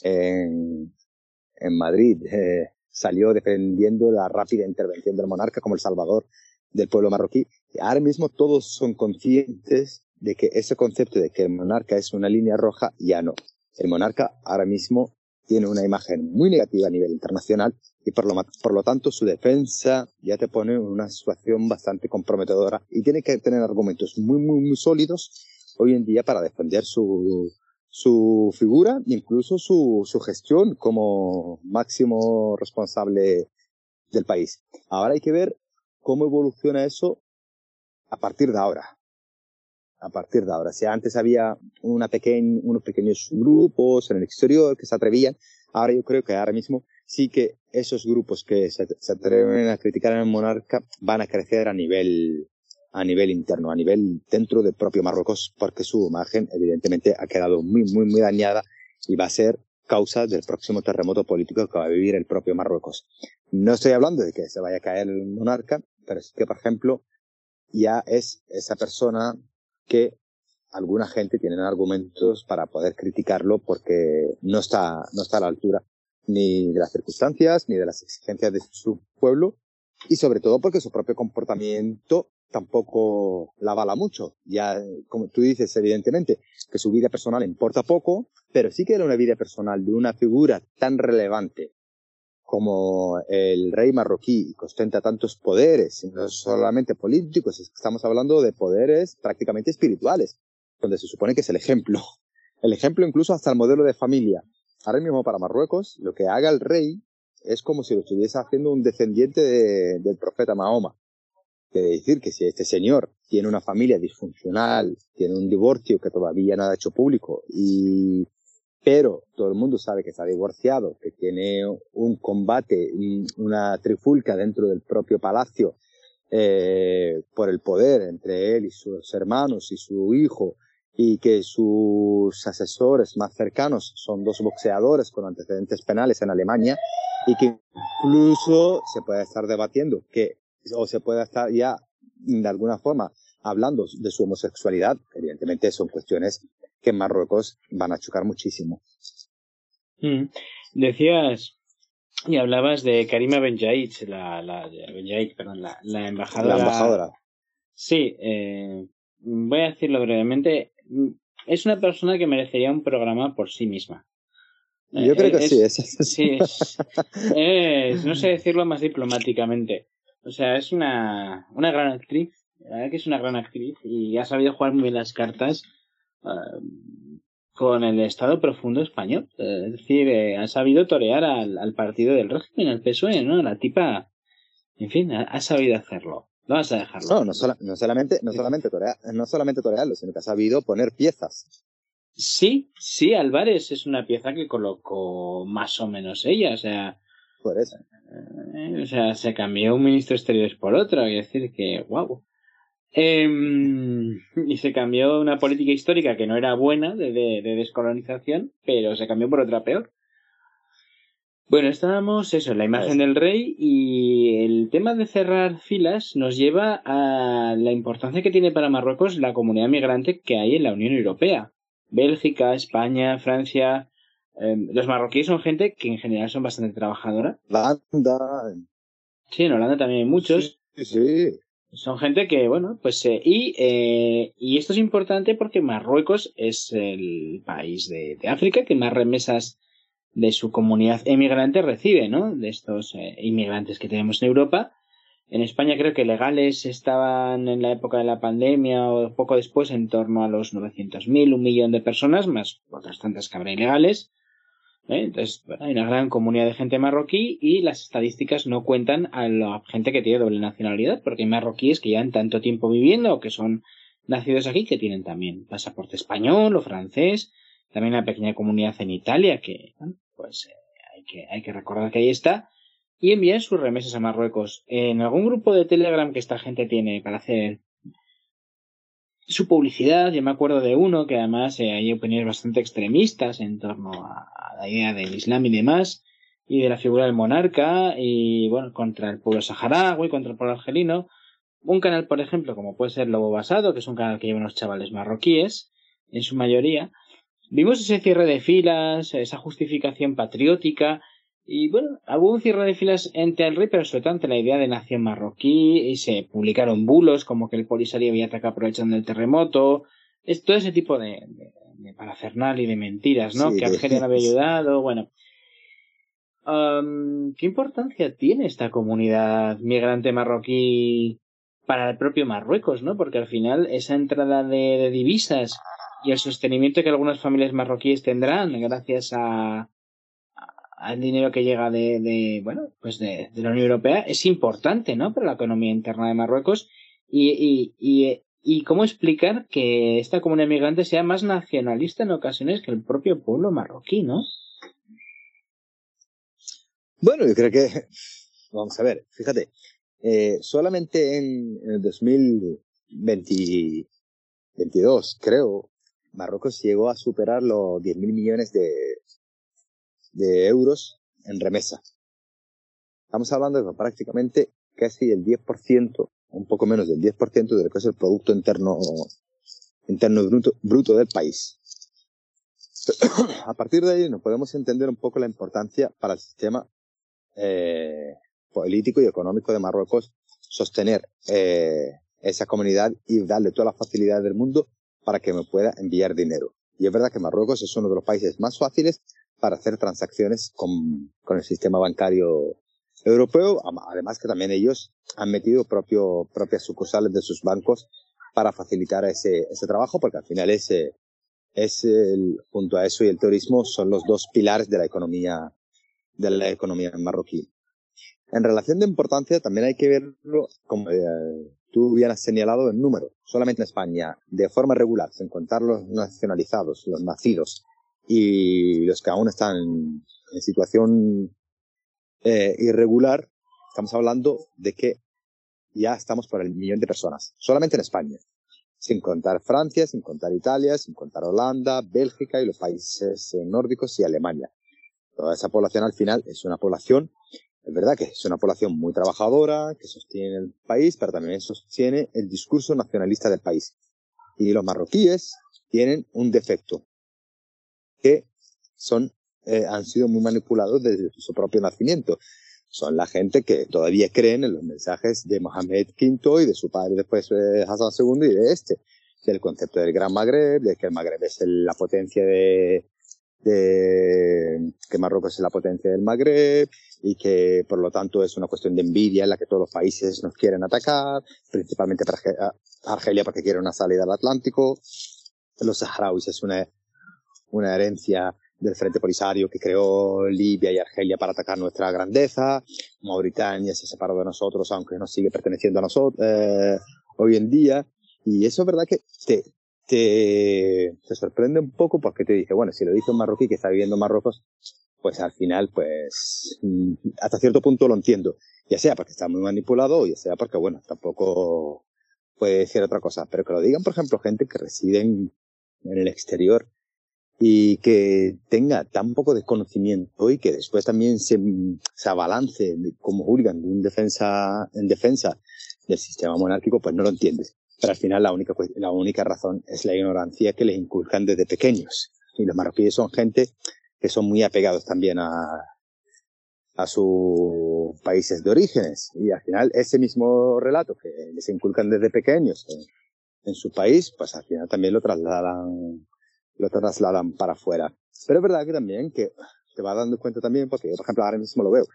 en, Madrid, eh, salió defendiendo la rápida intervención del monarca como el salvador del pueblo marroquí. Ahora mismo todos son conscientes de que ese concepto de que el monarca es una línea roja ya no. El monarca ahora mismo tiene una imagen muy negativa a nivel internacional y por lo, tanto su defensa ya te pone en una situación bastante comprometedora y tiene que tener argumentos muy, muy, muy sólidos hoy en día para defender su, figura e incluso su, su gestión como máximo responsable del país. Ahora hay que ver cómo evoluciona eso a partir de ahora. A partir de ahora. Si antes había unos pequeños grupos en el exterior que se atrevían, ahora yo creo que ahora mismo sí que esos grupos que se, atreven a criticar al monarca van a crecer a nivel a nivel interno, a nivel dentro del propio Marruecos, porque su imagen evidentemente ha quedado muy, muy, muy dañada y va a ser causa del próximo terremoto político que va a vivir el propio Marruecos. No estoy hablando de que se vaya a caer el monarca, pero es que, por ejemplo, ya es esa persona que alguna gente tiene argumentos para poder criticarlo porque no está, no está a la altura ni de las circunstancias, ni de las exigencias de su pueblo, y sobre todo porque su propio comportamiento tampoco la avala mucho. Ya, como tú dices, evidentemente, que su vida personal importa poco, pero sí que era una vida personal de una figura tan relevante como el rey marroquí que ostenta tantos poderes, no solamente políticos, estamos hablando de poderes prácticamente espirituales, donde se supone que es el ejemplo. El ejemplo incluso hasta el modelo de familia. Ahora mismo para Marruecos, lo que haga el rey es como si lo estuviese haciendo un descendiente del profeta Mahoma. Quiere decir que si este señor tiene una familia disfuncional, tiene un divorcio que todavía no ha hecho público, y, pero todo el mundo sabe que está divorciado, que tiene un combate, una trifulca dentro del propio palacio, eh, por el poder entre él y sus hermanos y su hijo, y que sus asesores más cercanos son dos boxeadores con antecedentes penales en Alemania y que incluso se puede estar debatiendo que o se puede estar ya de alguna forma hablando de su homosexualidad, evidentemente son cuestiones que en Marruecos van a chocar muchísimo. Mm. Decías y hablabas de Karima Benjaid, la, la, perdón, la, la embajadora. La embajadora. Sí, eh, voy a decirlo brevemente. Es una persona que merecería un programa por sí misma. Yo creo que sí, es, sí es, no sé decirlo más diplomáticamente. O sea, es una, una gran actriz. La verdad que es una gran actriz y ha sabido jugar muy bien las cartas uh, con el Estado profundo español. Es decir, eh, ha sabido torear al, al, partido del régimen, al PSOE, ¿no? La tipa, en fin, ha, ha sabido hacerlo. No vas a dejarlo. No, no, no solamente, no solamente, torear, no solamente torearlo, sino que ha sabido poner piezas. Sí, sí, Álvarez es una pieza que colocó más o menos ella, o sea. Por eso. Eh, o sea, se cambió un ministro exterior por otro, es decir, que, wow. Em, y se cambió una política histórica que no era buena de, de, de, descolonización, pero se cambió por otra peor. Bueno, estábamos eso, la imagen del rey y el tema de cerrar filas nos lleva a la importancia que tiene para Marruecos la comunidad migrante que hay en la Unión Europea. Bélgica, España, Francia. Eh, los marroquíes son gente que en general son bastante trabajadora. Holanda. Sí, en Holanda también hay muchos. Sí, sí. Son gente que, bueno, pues. Eh, y, eh, y esto es importante porque Marruecos es el país de, de África que más remesas de su comunidad emigrante recibe, ¿no? De estos eh, inmigrantes que tenemos en Europa. En España creo que legales estaban en la época de la pandemia o poco después en torno a los 900.000, un millón de personas, más otras tantas que habrá ilegales. ¿eh? Entonces, bueno, hay una gran comunidad de gente marroquí y las estadísticas no cuentan a la gente que tiene doble nacionalidad, porque hay marroquíes que llevan tanto tiempo viviendo o que son nacidos aquí que tienen también pasaporte español o francés. También una pequeña comunidad en Italia que, pues eh, hay, que, hay que recordar que ahí está, y envían sus remesas a Marruecos. En algún grupo de Telegram que esta gente tiene para hacer su publicidad, yo me acuerdo de uno que además eh, hay opiniones bastante extremistas en torno a, a, la idea del Islam y demás, y de la figura del monarca, y bueno, contra el pueblo saharaui, contra el pueblo argelino. Un canal, por ejemplo, como puede ser Lobo Basado, que es un canal que lleva unos chavales marroquíes, en su mayoría, Vimos ese cierre de filas, esa justificación patriótica, y bueno, hubo un cierre de filas ante el rey, pero sobre todo ante la idea de nación marroquí, y se publicaron bulos como que el Polisario había atacado aprovechando el terremoto, es todo ese tipo de, de, de parafernal y de mentiras, ¿no? Sí, que Argelia no había ayudado, bueno. Um, ¿Qué importancia tiene esta comunidad migrante marroquí para el propio Marruecos, no? Porque al final esa entrada de, de divisas y el sostenimiento que algunas familias marroquíes tendrán gracias a al dinero que llega de, bueno pues de, la Unión Europea es importante no para la economía interna de Marruecos. Y, y, y, cómo explicar que esta comunidad migrante sea más nacionalista en ocasiones que el propio pueblo marroquí no bueno yo creo que vamos a ver fíjate eh, solamente en, en el 2022 creo Marruecos llegó a superar los 10.000 millones de, de euros en remesa. Estamos hablando de prácticamente casi el 10% un poco menos del 10% de lo que es el Producto Interno, interno bruto, del país. A partir de ahí nos podemos entender un poco la importancia para el sistema eh, político y económico de Marruecos sostener eh, esa comunidad y darle toda la facilidad del mundo para que me pueda enviar dinero. Y es verdad que Marruecos es uno de los países más fáciles para hacer transacciones con, con el sistema bancario europeo, además que también ellos han metido propio, propias sucursales de sus bancos para facilitar ese, ese trabajo, porque al final ese es el, junto a eso y el turismo son los dos pilares de la economía, de la economía marroquí. En relación de importancia también hay que verlo, como eh, tú bien señalado, en número. Solamente en España, de forma regular, sin contar los nacionalizados, los nacidos y los que aún están en situación eh, irregular, estamos hablando de que ya estamos por el millón de personas, solamente en España, sin contar Francia, sin contar Italia, sin contar Holanda, Bélgica y los países eh, nórdicos y Alemania. Toda esa población al final es una población, es verdad que es una población muy trabajadora, que sostiene el país, pero también sostiene el discurso nacionalista del país. Y los marroquíes tienen un defecto, que son eh, han sido muy manipulados desde su propio nacimiento. Son la gente que todavía creen en los mensajes de Mohamed V y de su padre después de Hassan II y de este, del concepto del Gran Magreb, de que el Magreb es la potencia de, de que Marruecos es la potencia del Magreb y que por lo tanto es una cuestión de envidia en la que todos los países nos quieren atacar, principalmente para Argelia porque quiere una salida al Atlántico. Los saharauis es una, una herencia del Frente Polisario que creó Libia y Argelia para atacar nuestra grandeza. Mauritania se separó de nosotros, aunque nos sigue perteneciendo a nosotros eh, hoy en día. Y eso es verdad que te, te, te sorprende un poco porque te dice, bueno, si lo dice un marroquí que está viviendo en Marruecos, pues al final, pues, mm, hasta cierto punto lo entiendo. Ya sea porque está muy manipulado, o ya sea porque, bueno, tampoco puede decir otra cosa. Pero que lo digan, por ejemplo, gente que reside en el exterior y que tenga tan poco desconocimiento y que después también se, se abalance como hooligan en defensa, en defensa del sistema monárquico, pues no lo entiendes. Pero al final la única, la única razón es la ignorancia que les inculcan desde pequeños. Y los marroquíes son gente que son muy apegados también a, a sus países de orígenes. Y al final ese mismo relato que les inculcan desde pequeños en, en su país, pues al final también lo trasladan lo trasladan para afuera. Pero es verdad que también que te vas dando cuenta también, porque por ejemplo ahora mismo lo veo.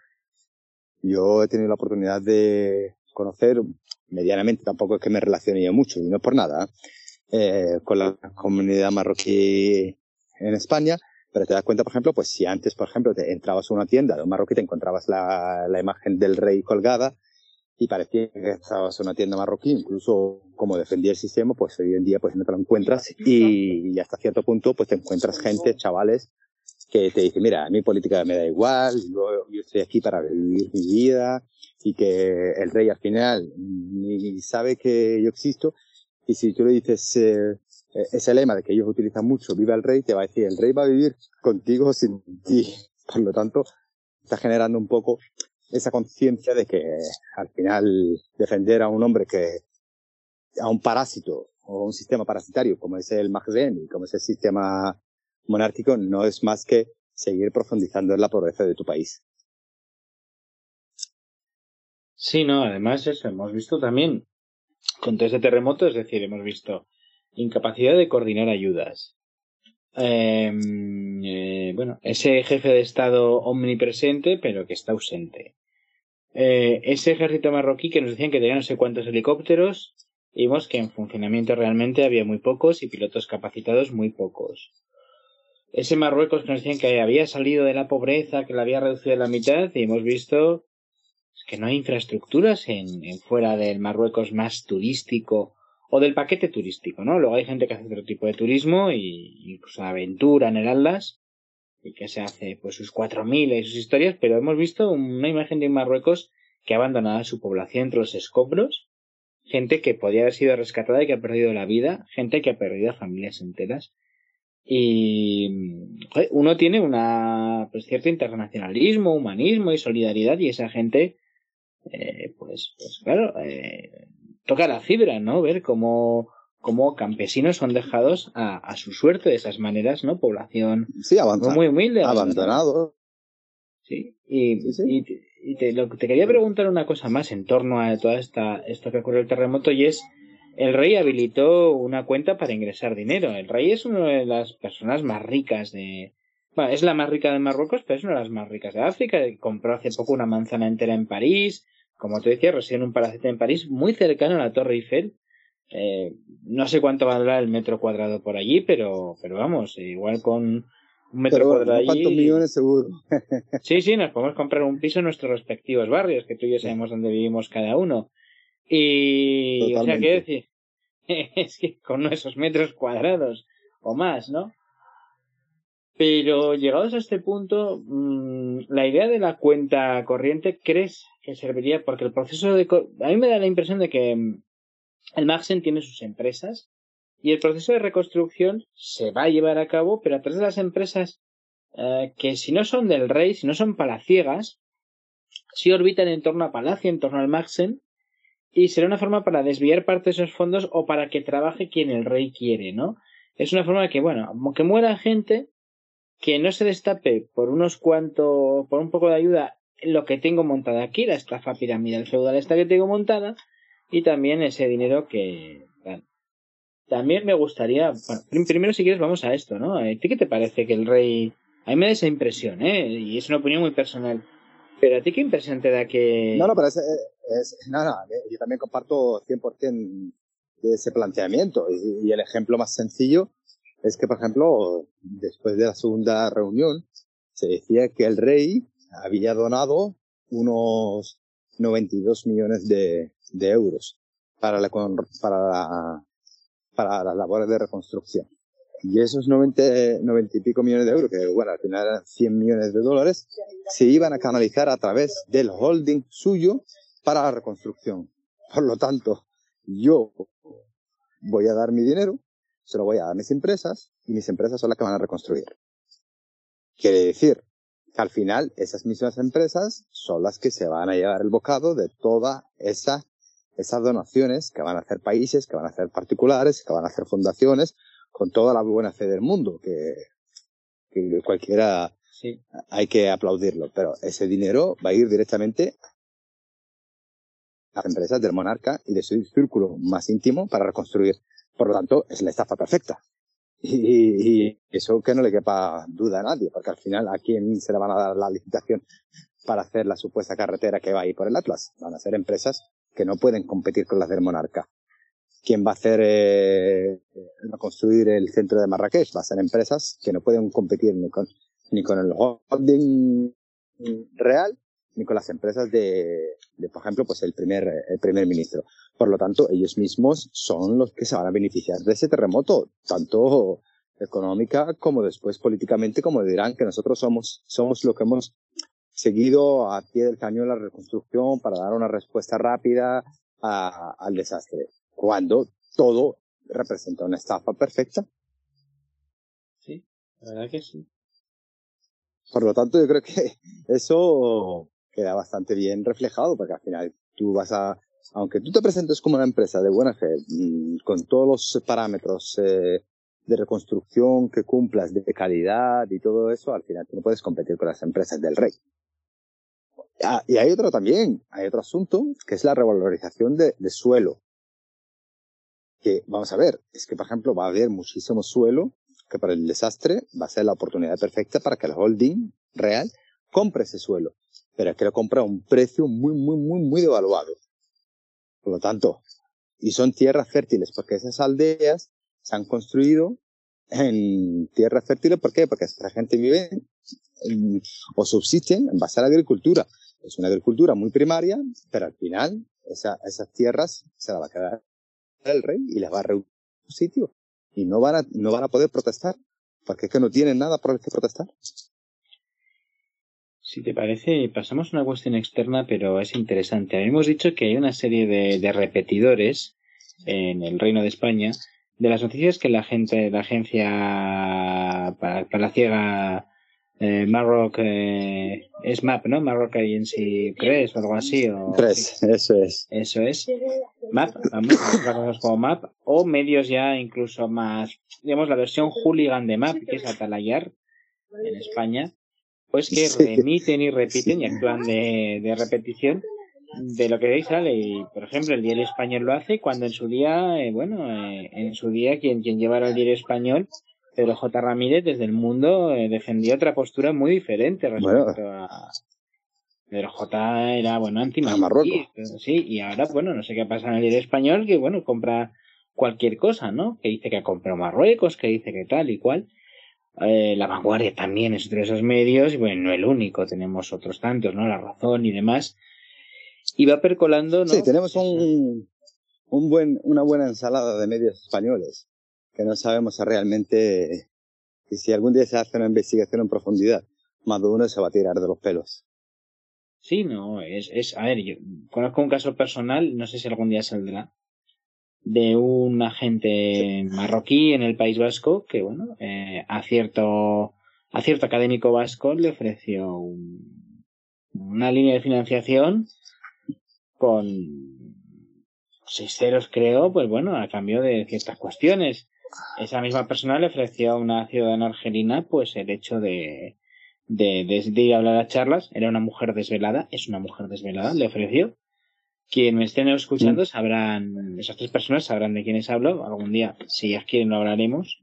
Yo he tenido la oportunidad de conocer medianamente, tampoco es que me relacione mucho, y no por nada, eh, con la comunidad marroquí en España, pero te das cuenta, por ejemplo, pues si antes, por ejemplo, te entrabas a una tienda de un marroquí, te encontrabas la, la imagen del rey colgada, y parecía que estabas en una tienda marroquí, incluso como defendía el sistema, pues hoy en día pues no te lo encuentras y, hasta cierto punto pues te encuentras gente, chavales, que te dicen, mira, a mí política me da igual, yo, yo estoy aquí para vivir mi vida y que el rey al final ni sabe que yo existo y si tú le dices eh, ese lema de que ellos utilizan mucho, viva el rey, te va a decir, el rey va a vivir contigo sin ti. Por lo tanto, está generando un poco esa conciencia de que al final defender a un hombre que, a un parásito o un sistema parasitario como es el Magden y como es el sistema monárquico no es más que seguir profundizando en la pobreza de tu país. Sí, no, además eso, hemos visto también con todo ese terremoto, es decir, hemos visto incapacidad de coordinar ayudas. Em, eh, bueno, ese jefe de Estado omnipresente, pero que está ausente. Eh, ese ejército marroquí que nos decían que tenía no sé cuántos helicópteros, vimos que en funcionamiento realmente había muy pocos y pilotos capacitados muy pocos. Ese Marruecos que nos decían que había salido de la pobreza, que la había reducido a la mitad, y hemos visto que no hay infraestructuras en, en fuera del Marruecos más turístico o del paquete turístico, ¿no? Luego hay gente que hace otro tipo de turismo y incluso aventura en el Atlas y que se hace pues sus cuatro mil y sus historias, pero hemos visto una imagen de Marruecos que ha abandonado su población entre los escombros, gente que podía haber sido rescatada y que ha perdido la vida, gente que ha perdido familias enteras. Y uno tiene una pues, cierto internacionalismo, humanismo y solidaridad y esa gente eh, pues, pues claro, eh, toca la fibra, ¿no? Ver cómo, cómo campesinos son dejados a, a, su suerte de esas maneras, ¿no? Población sí, muy humilde. Abandonado. Sí, y, y, y te, lo, te quería preguntar una cosa más en torno a toda esta, esto que ocurrió el terremoto y es el rey habilitó una cuenta para ingresar dinero. El rey es una de las personas más ricas de. Bueno, es la más rica de Marruecos, pero es una de las más ricas de África. Compró hace poco una manzana entera en París. Como tú decías, reside en un palacete en París, muy cercano a la Torre Eiffel. Eh, no sé cuánto valdrá el metro cuadrado por allí, pero, pero vamos, igual con un metro Pero, cuadrado allí. ¿Cuántos millones seguro? Sí, sí, nos podemos comprar un piso en nuestros respectivos barrios, que tú y yo sabemos dónde vivimos cada uno. Y, o sea, quiero decir, es que con esos metros cuadrados o más, ¿no? Pero llegados a este punto, mmm, la idea de la cuenta corriente, ¿crees que serviría? Porque el proceso de... A mí me da la impresión de que el Maxen tiene sus empresas y el proceso de reconstrucción se va a llevar a cabo, pero a través de las empresas eh, que si no son del rey, si no son palaciegas, si orbitan en torno a Palacio, en torno al Maxen, y será una forma para desviar parte de esos fondos o para que trabaje quien el rey quiere, ¿no? Es una forma que, bueno, que muera gente, que no se destape por unos cuantos, por un poco de ayuda, lo que tengo montada aquí, la estafa piramidal feudal esta que tengo montada, y también ese dinero que, también me gustaría, bueno, primero si quieres vamos a esto, ¿no? ¿A ti qué te parece que el rey, a mí me da esa impresión, ¿eh? Y es una opinión muy personal, pero a ti qué impresión te da que... No, no, pero es, es, no, no, yo también comparto 100% de ese planteamiento. Y, el ejemplo más sencillo es que, por ejemplo, después de la segunda reunión, se decía que el rey había donado unos 92 millones de, euros para la, para, la, las labores de reconstrucción. Y esos 90, 90 y pico millones de euros, que bueno, al final eran 100 millones de dólares, se iban a canalizar a través del holding suyo para la reconstrucción. Por lo tanto, yo voy a dar mi dinero, se lo voy a dar a mis empresas y mis empresas son las que van a reconstruir. Quiere decir que al final esas mismas empresas son las que se van a llevar el bocado de toda esa, esas donaciones que van a hacer países, que van a hacer particulares, que van a hacer fundaciones, con toda la buena fe del mundo, que, que cualquiera sí. hay que aplaudirlo, pero ese dinero va a ir directamente las empresas del monarca y de su círculo más íntimo para reconstruir. Por lo tanto, es la estafa perfecta. Y, eso que no le quepa duda a nadie, porque al final, ¿a quién se le van a dar la licitación para hacer la supuesta carretera que va a ir por el Atlas? Van a ser empresas que no pueden competir con las del monarca. ¿Quién va a hacer, eh, construir el centro de Marrakech? Va a ser empresas que no pueden competir ni con, ni con el holding real ni con las empresas de, por ejemplo, pues el primer, el primer ministro. Por lo tanto, ellos mismos son los que se van a beneficiar de ese terremoto, tanto económica como después políticamente, como dirán que nosotros somos, somos lo que hemos seguido a pie del cañón la reconstrucción para dar una respuesta rápida a, al desastre, cuando todo representa una estafa perfecta. Sí, la verdad que sí. Por lo tanto, yo creo que eso queda bastante bien reflejado, porque al final tú vas a, aunque tú te presentes como una empresa de buena fe, con todos los parámetros eh, de reconstrucción que cumplas, de calidad y todo eso, al final tú no puedes competir con las empresas del rey. Ah, y hay otro también, hay otro asunto, que es la revalorización de, de suelo. Que, vamos a ver, es que por ejemplo va a haber muchísimo suelo que para el desastre va a ser la oportunidad perfecta para que el holding real compre ese suelo pero es que lo compra a un precio muy, muy, muy, muy devaluado. Por lo tanto, y son tierras fértiles, porque esas aldeas se han construido en tierras fértiles, ¿por qué? Porque esta gente vive o subsisten en base a la agricultura. Es una agricultura muy primaria, pero al final esa, esas tierras se las va a quedar el rey y les va a reunir un sitio. Y no van a, no van a poder protestar, porque es que no tienen nada por el que protestar. Si te parece, pasamos a una cuestión externa, pero es interesante. Habíamos dicho que hay una serie de, de repetidores en el Reino de España de las noticias que la gente, la agencia palaciega eh, Marrock eh, es MAP, ¿no? Marrock Agency Press o algo así. O, Press, eso es. Eso es. MAP, vamos, cosas como MAP, o medios ya incluso más, digamos, la versión hooligan de MAP, que es Atalayar, en España, pues que remiten y repiten y actúan de, de repetición de lo que veis sale y por ejemplo el diario español lo hace cuando en su día eh, bueno eh, en su día quien quien llevara el diario español Pedro J. Ramírez desde el mundo eh, defendió otra postura muy diferente respecto a Pedro J. era bueno anti Marruecos. Sí y ahora bueno no sé qué pasa en el diario español que bueno compra cualquier cosa no que dice que ha comprado Marruecos que dice que tal y cual la vanguardia también es otro de esos medios y bueno no el único tenemos otros tantos no la razón y demás y va percolando, ¿no? Sí, tenemos un, un buen, una buena ensalada de medios españoles que no sabemos realmente y si algún día se hace una investigación en profundidad, más de uno se va a tirar de los pelos. Sí, no, es, es, a ver, yo conozco un caso personal, no sé si algún día saldrá, de un agente marroquí en el País Vasco que, bueno, eh, a cierto, a cierto académico vasco le ofreció un, una línea de financiación con seis ceros, creo, pues bueno, a cambio de ciertas cuestiones. Esa misma persona le ofreció a una ciudadana argelina, pues el hecho de, de, de, ir a hablar a charlas. Era una mujer desvelada, es una mujer desvelada, le ofreció. Quien me estén escuchando mm. sabrán, esas tres personas sabrán de quiénes hablo. Algún día, si ellas quieren, lo hablaremos.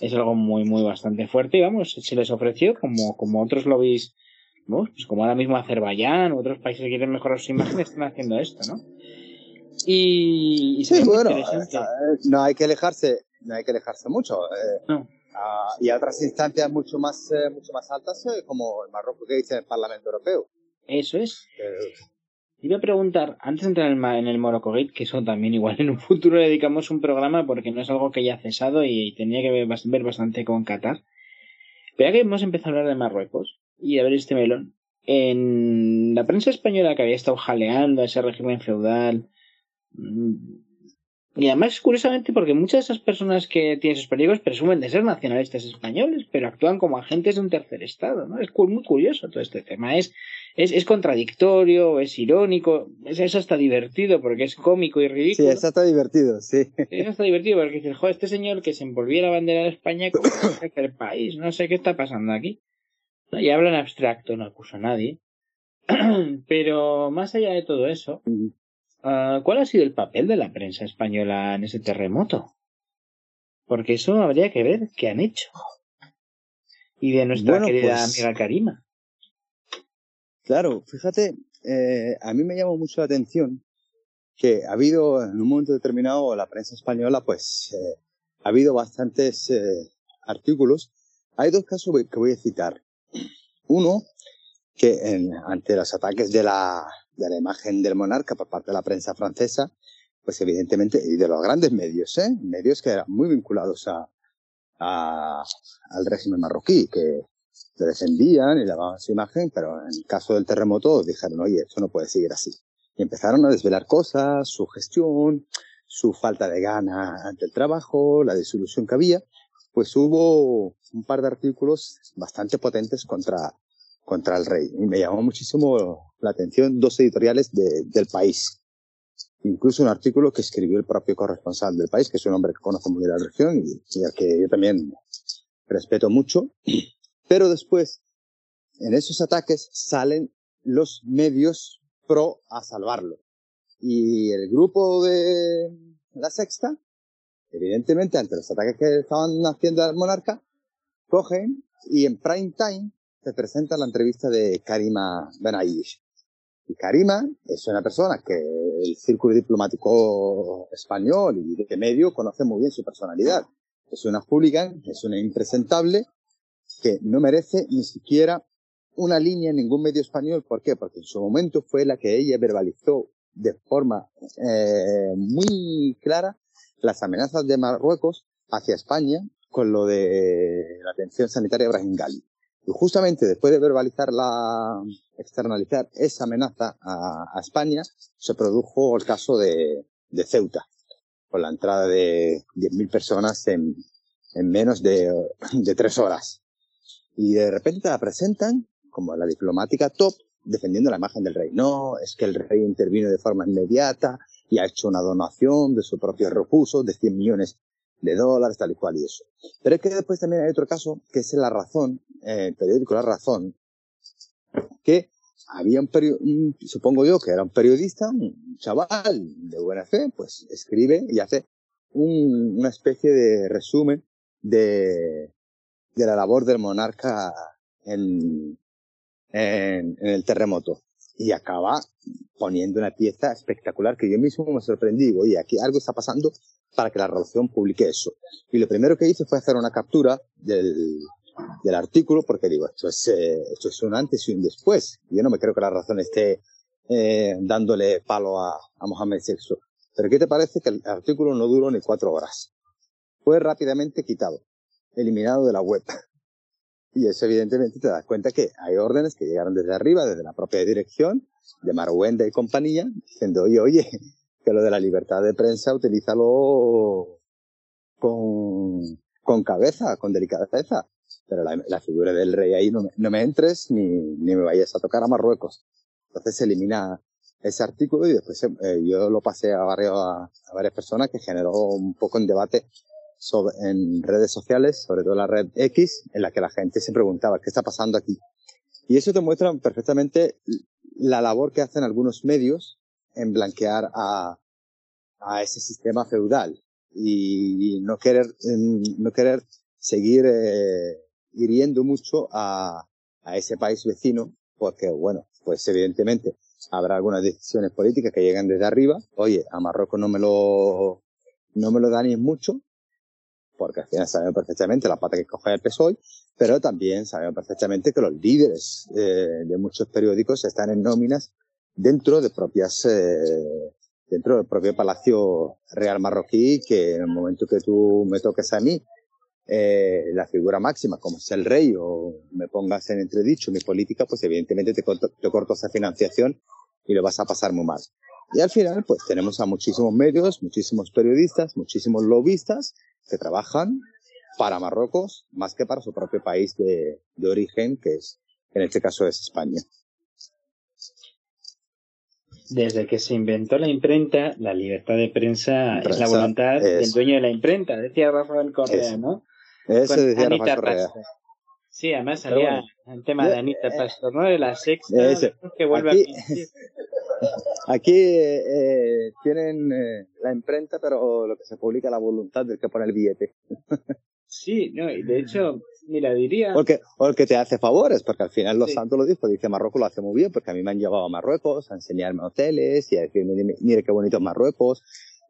Es algo muy, muy bastante fuerte y vamos, se les ofreció, como, como otros lobbies pues como ahora mismo Azerbaiyán u otros países que quieren mejorar su imagen están haciendo esto, ¿no? Y, sí, bueno, eh, no hay que alejarse, no hay que alejarse mucho. Eh, no. y a otras instancias mucho más, eh, mucho más altas, como el Marruecos que dice el Parlamento Europeo. Eso es. Iba a preguntar, antes de entrar en el, en el Morocco Gate, que eso también igual en un futuro dedicamos un programa porque no es algo que haya cesado y, tenía que ver, bastante con Qatar. Pero ya que hemos empezado a hablar de Marruecos, y a ver este melón. En la prensa española que había estado jaleando a ese régimen feudal. Y además, curiosamente, porque muchas de esas personas que tienen esos peligros presumen de ser nacionalistas españoles, pero actúan como agentes de un tercer Estado, ¿no? Es muy curioso todo este tema. Es, es, es contradictorio, es irónico, es, es, hasta divertido porque es cómico y ridículo. Sí, es hasta divertido, sí. Es hasta divertido porque dices, joder, este señor que se envolvía la bandera de España como el país, no sé qué está pasando aquí. Y habla en abstracto, no acusa a nadie. Pero más allá de todo eso, ah, ¿cuál ha sido el papel de la prensa española en ese terremoto? Porque eso habría que ver qué han hecho. Y de nuestra querida pues amiga Karima. Claro, fíjate, eh, a mí me llama mucho la atención que ha habido en un momento determinado la prensa española, pues eh, ha habido bastantes eh, artículos. Hay dos casos que voy a citar. Uno, que ante los ataques de la, de la imagen del monarca por parte de la prensa francesa, pues evidentemente, y de los grandes medios, ¿eh? medios que eran muy vinculados a, a, al régimen marroquí, que lo defendían y lavaban su imagen, pero en el caso del terremoto dijeron, oye, esto no puede seguir así. Y empezaron a desvelar cosas, su gestión, su falta de gana ante el trabajo, la desilusión que había, pues hubo un par de artículos bastante potentes contra, contra el rey. Y me llamó muchísimo la atención dos editoriales de, del país. Incluso un artículo que escribió el propio corresponsal del país, que es un hombre que conozco muy bien la región y, al que yo también respeto mucho. Pero después, en esos ataques salen los medios pro a salvarlo. Y el grupo de la sexta evidentemente, ante los ataques que estaban haciendo al monarca, cogen y en prime time se presenta la entrevista de Karima Benayish. Y Karima es una persona que el círculo diplomático español y de medio conoce muy bien su personalidad. Es una hooligan, es una impresentable que no merece ni siquiera una línea en ningún medio español. ¿Por qué? Porque en su momento fue la que ella verbalizó de forma eh, muy clara las amenazas de Marruecos hacia España con lo de la atención sanitaria Brahim Gali. Y justamente después de verbalizar la, externalizar esa amenaza a, España, se produjo el caso de, Ceuta, con la entrada de 10.000 personas en, en menos de, tres horas. Y de repente la presentan como la diplomática top defendiendo la imagen del rey. No, es que el rey intervino de forma inmediata, y ha hecho una donación de sus propios recursos de 100 millones de dólares, tal y cual y eso. Pero es que después también hay otro caso, que es La Razón, eh, el periódico La Razón, que había un, un, supongo yo que era un periodista, un chaval de buena fe, pues escribe y hace un, una especie de resumen de, de la labor del monarca en, en el terremoto. Y acaba poniendo una pieza espectacular que yo mismo me sorprendí. Digo, oye, aquí algo está pasando para que la relación publique eso. Y lo primero que hice fue hacer una captura del, del artículo porque digo, esto es, eh, esto es un antes y un después. Yo no me creo que la razón esté eh, dándole palo a, a Mohamed VI. Pero ¿qué te parece que el artículo no duró ni cuatro horas? Fue rápidamente quitado, eliminado de la web. Y eso evidentemente te das cuenta que hay órdenes que llegaron desde arriba, desde la propia dirección, de Marwenda y compañía, diciendo, oye, oye, que lo de la libertad de prensa utilízalo con, con cabeza, con delicadeza. Pero la, figura del rey ahí no me, no me entres ni, ni me vayas a tocar a Marruecos. Entonces se elimina ese artículo y después eh, yo lo pasé a, varios, a varias personas que generó un poco en debate sobre, en redes sociales, sobre todo la red X, en la que la gente se preguntaba qué está pasando aquí. Y eso te muestra perfectamente la labor que hacen algunos medios en blanquear a, ese sistema feudal y no querer, no querer seguir eh, hiriendo mucho a, ese país vecino, porque bueno, pues evidentemente habrá algunas decisiones políticas que llegan desde arriba. Oye, a Marruecos no me lo, no me lo danéis mucho, porque al final sabemos perfectamente la pata que coge el PSOE, pero también sabemos perfectamente que los líderes eh, de muchos periódicos están en nóminas dentro de propias, eh, dentro del propio Palacio Real Marroquí, que en el momento que tú me toques a mí, eh, la figura máxima, como es el rey, o me pongas en entredicho mi política, pues evidentemente te corto, te corto esa financiación y lo vas a pasar muy mal. Y al final, pues tenemos a muchísimos medios, muchísimos periodistas, muchísimos lobistas que trabajan para Marruecos más que para su propio país de, de origen, que es, en este caso es España. Desde que se inventó la imprenta, la libertad de prensa, Prensa es la voluntad es- del dueño de la imprenta, decía Rafael Correa. ¿no? Eso decía Anita Rafael Correa. Pastor. Sí, además salía bueno. el tema de Ya, Anita eh, Pastor, ¿no? De la sexta, Ese. que vuelve Aquí- a. Aquí eh, eh, tienen eh, la imprenta, pero lo que se publica es la voluntad del que pone el billete. Sí, no, y de hecho, mira, diría... O el que, o el que te hace favores, porque al final los Sí. santos lo dijo, dice Marruecos lo hace muy bien, porque a mí me han llevado a Marruecos a enseñarme hoteles y a decirme, "Mire- mire qué bonito es Marruecos,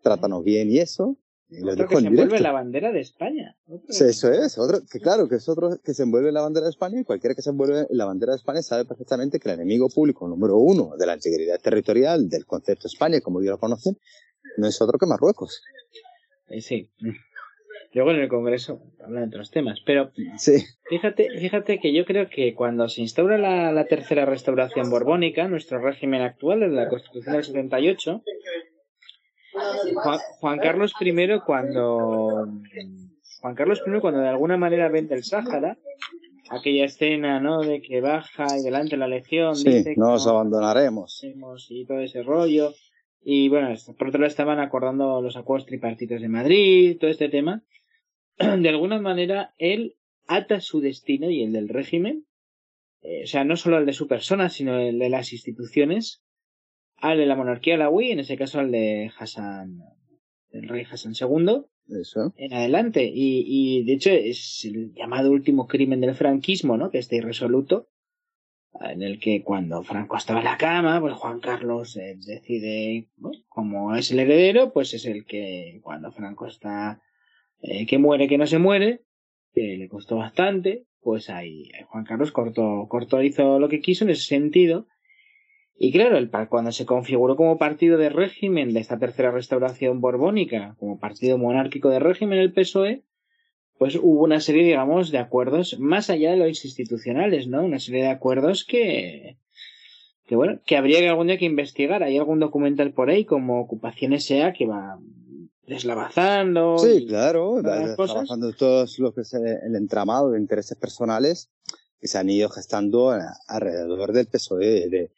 trátanos bien y eso. Lo otro que se envuelve directo. la bandera de España. Sí, eso es, otro, que claro, que es otro que se envuelve en la bandera de España y cualquiera que se envuelve en la bandera de España sabe perfectamente que el enemigo público número uno de la integridad territorial del concepto España, como ellos lo conocen, no es otro que Marruecos. Eh, sí. Luego en el Congreso hablan de otros temas, pero Sí, Fíjate, fíjate que yo creo que cuando se instaura la, la tercera restauración borbónica, nuestro régimen actual, desde la Constitución del 78, Juan, Juan Carlos I cuando Juan Carlos I cuando de alguna manera vende el Sáhara, aquella escena, ¿no? De que baja y delante la legión sí, dice que no os abandonaremos. y todo ese rollo. Y bueno, por otro lado estaban acordando los acuerdos tripartitos de Madrid, todo este tema. De alguna manera, él ata su destino y el del régimen, eh, o sea, no solo el de su persona, sino el de las instituciones, al de la monarquía alawí, en ese caso al de Hassan, el rey Hassan II, Eso. en adelante. Y, y de hecho es el llamado último crimen del franquismo, ¿no? Que está irresoluto, en el que cuando Franco estaba en la cama, pues Juan Carlos eh, decide, ¿no? como es el heredero, pues es el que cuando Franco está, eh, que muere, que no se muere, que le costó bastante, pues ahí eh, Juan Carlos cortó, cortó, hizo lo que quiso en ese sentido. Y claro, el, cuando se configuró como partido de régimen de esta tercera restauración borbónica, como partido monárquico de régimen el PSOE, pues hubo una serie, digamos, de acuerdos más allá de los institucionales, ¿no? Una serie de acuerdos que, que bueno, que habría que algún día que investigar. Hay algún documental por ahí como Ocupación S.A. que va deslavazando. Sí, y- claro, todas las va- cosas. trabajando todo lo que es el entramado de intereses personales que se han ido gestando alrededor del PSOE de,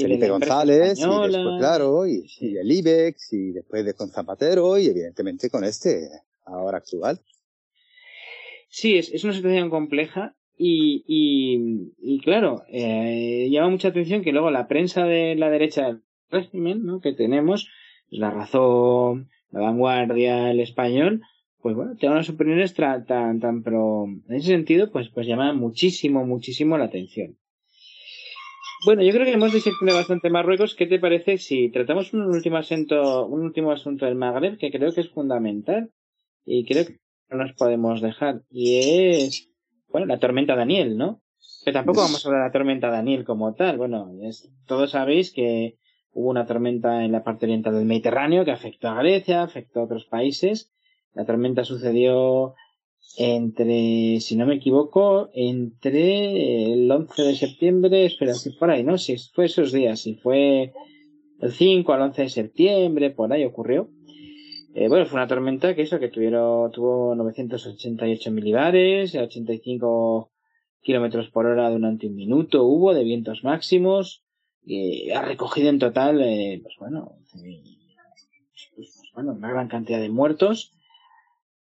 Felipe González, y después, claro, y, el IBEX, y después de con Zapatero, y evidentemente con este, ahora actual. Sí, es, es una situación compleja y, y, y claro, eh, llama mucha atención que luego la prensa de la derecha del régimen ¿no? que tenemos, La Razón, La Vanguardia, El Español, pues bueno, tiene unas opiniones tan, tan, tan pro... En ese sentido, pues, pues llama muchísimo, muchísimo la atención. Bueno, yo creo que hemos diseccionado bastante Marruecos. ¿Qué te parece si tratamos un último asunto, un último asunto del Magreb que creo que es fundamental y creo que no nos podemos dejar y es bueno la tormenta Daniel, ¿no? Pero tampoco vamos a hablar de la tormenta Daniel como tal. Bueno, es, todos sabéis que hubo una tormenta en la parte oriental del Mediterráneo que afectó a Grecia, afectó a otros países. La tormenta sucedió entre, si no me equivoco, entre el 11 de septiembre, espera, si por ahí, ¿no? Si fue esos días, si fue el 5 al 11 de septiembre, por ahí ocurrió. Eh, bueno, fue una tormenta que eso, que tuvieron, tuvo 988 milibares, 85 kilómetros por hora durante un minuto hubo de vientos máximos, y ha recogido en total, eh, pues bueno, pues bueno, una gran cantidad de muertos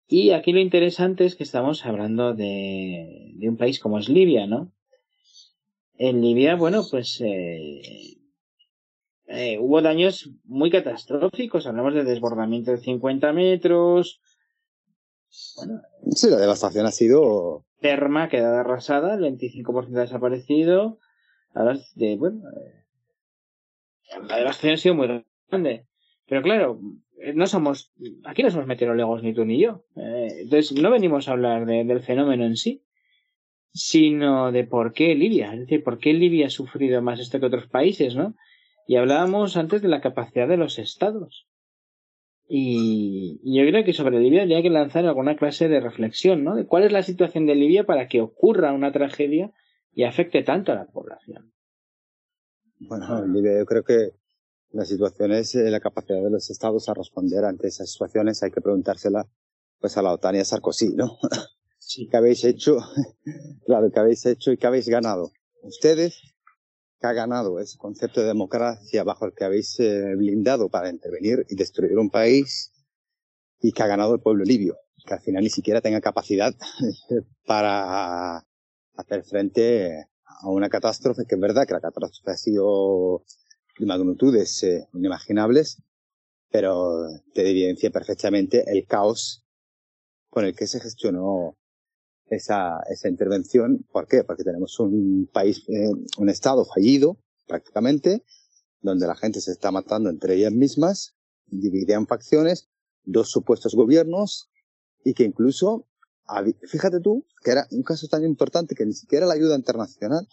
y aquí lo interesante es que estamos hablando de, de un país como es Libia, ¿no? En Libia, bueno, pues eh, eh, hubo daños muy catastróficos. Hablamos de desbordamiento de 50 metros. Bueno, sí, la devastación ha sido. Terma quedada arrasada, el 25% desaparecido. Hablas de, bueno, eh, la devastación ha sido muy grande. Pero claro, no somos, aquí no somos meteorólogos ni tú ni yo. Eh, entonces, no venimos a hablar del fenómeno en sí, sino de por qué Libia, es decir, por qué Libia ha sufrido más esto que otros países, ¿no? Y hablábamos antes de la capacidad de los estados. Y, yo creo que sobre Libia habría que lanzar alguna clase de reflexión, ¿no? De cuál es la situación de Libia para que ocurra una tragedia y afecte tanto a la población. Bueno, Libia yo creo que la situación es eh, la capacidad de los estados a responder ante esas situaciones. Hay que preguntársela pues a la OTAN y a Sarkozy, ¿no? Sí. ¿Qué habéis hecho? claro, ¿qué habéis hecho y qué habéis ganado? Ustedes, ¿qué ha ganado ese concepto de democracia bajo el que habéis eh, blindado para intervenir y destruir un país y que ha ganado el pueblo libio, que al final ni siquiera tenga capacidad para hacer frente a una catástrofe, que es verdad que la catástrofe ha sido de magnitudes eh, inimaginables, pero te evidencia perfectamente el caos con el que se gestionó esa, esa intervención. ¿Por qué? Porque tenemos un país, eh, un estado fallido, prácticamente, donde la gente se está matando entre ellas mismas, dividida en facciones, dos supuestos gobiernos, y que incluso, fíjate tú, que era un caso tan importante que ni siquiera la ayuda internacional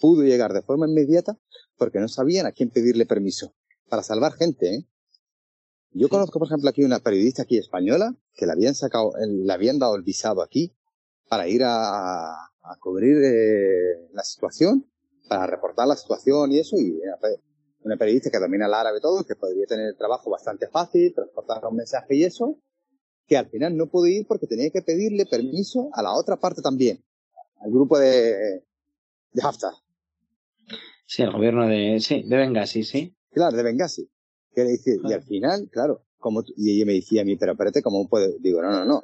pudo llegar de forma inmediata porque no sabían a quién pedirle permiso para salvar gente. ¿eh? Yo conozco, por ejemplo, aquí una periodista aquí española que le habían sacado, le habían dado el visado aquí para ir a, a cubrir eh, la situación, para reportar la situación y eso, y una periodista que domina el árabe todo, que podría tener el trabajo bastante fácil, transportar un mensaje y eso, que al final no pudo ir porque tenía que pedirle permiso a la otra parte también, al grupo de, de Haftar. Sí, el gobierno de, sí, de Benghazi, sí. Claro, de Benghazi. Quiere decir, y al final, claro, como, y ella me decía a mí, pero espérate, ¿cómo puede? Digo, no, no, no.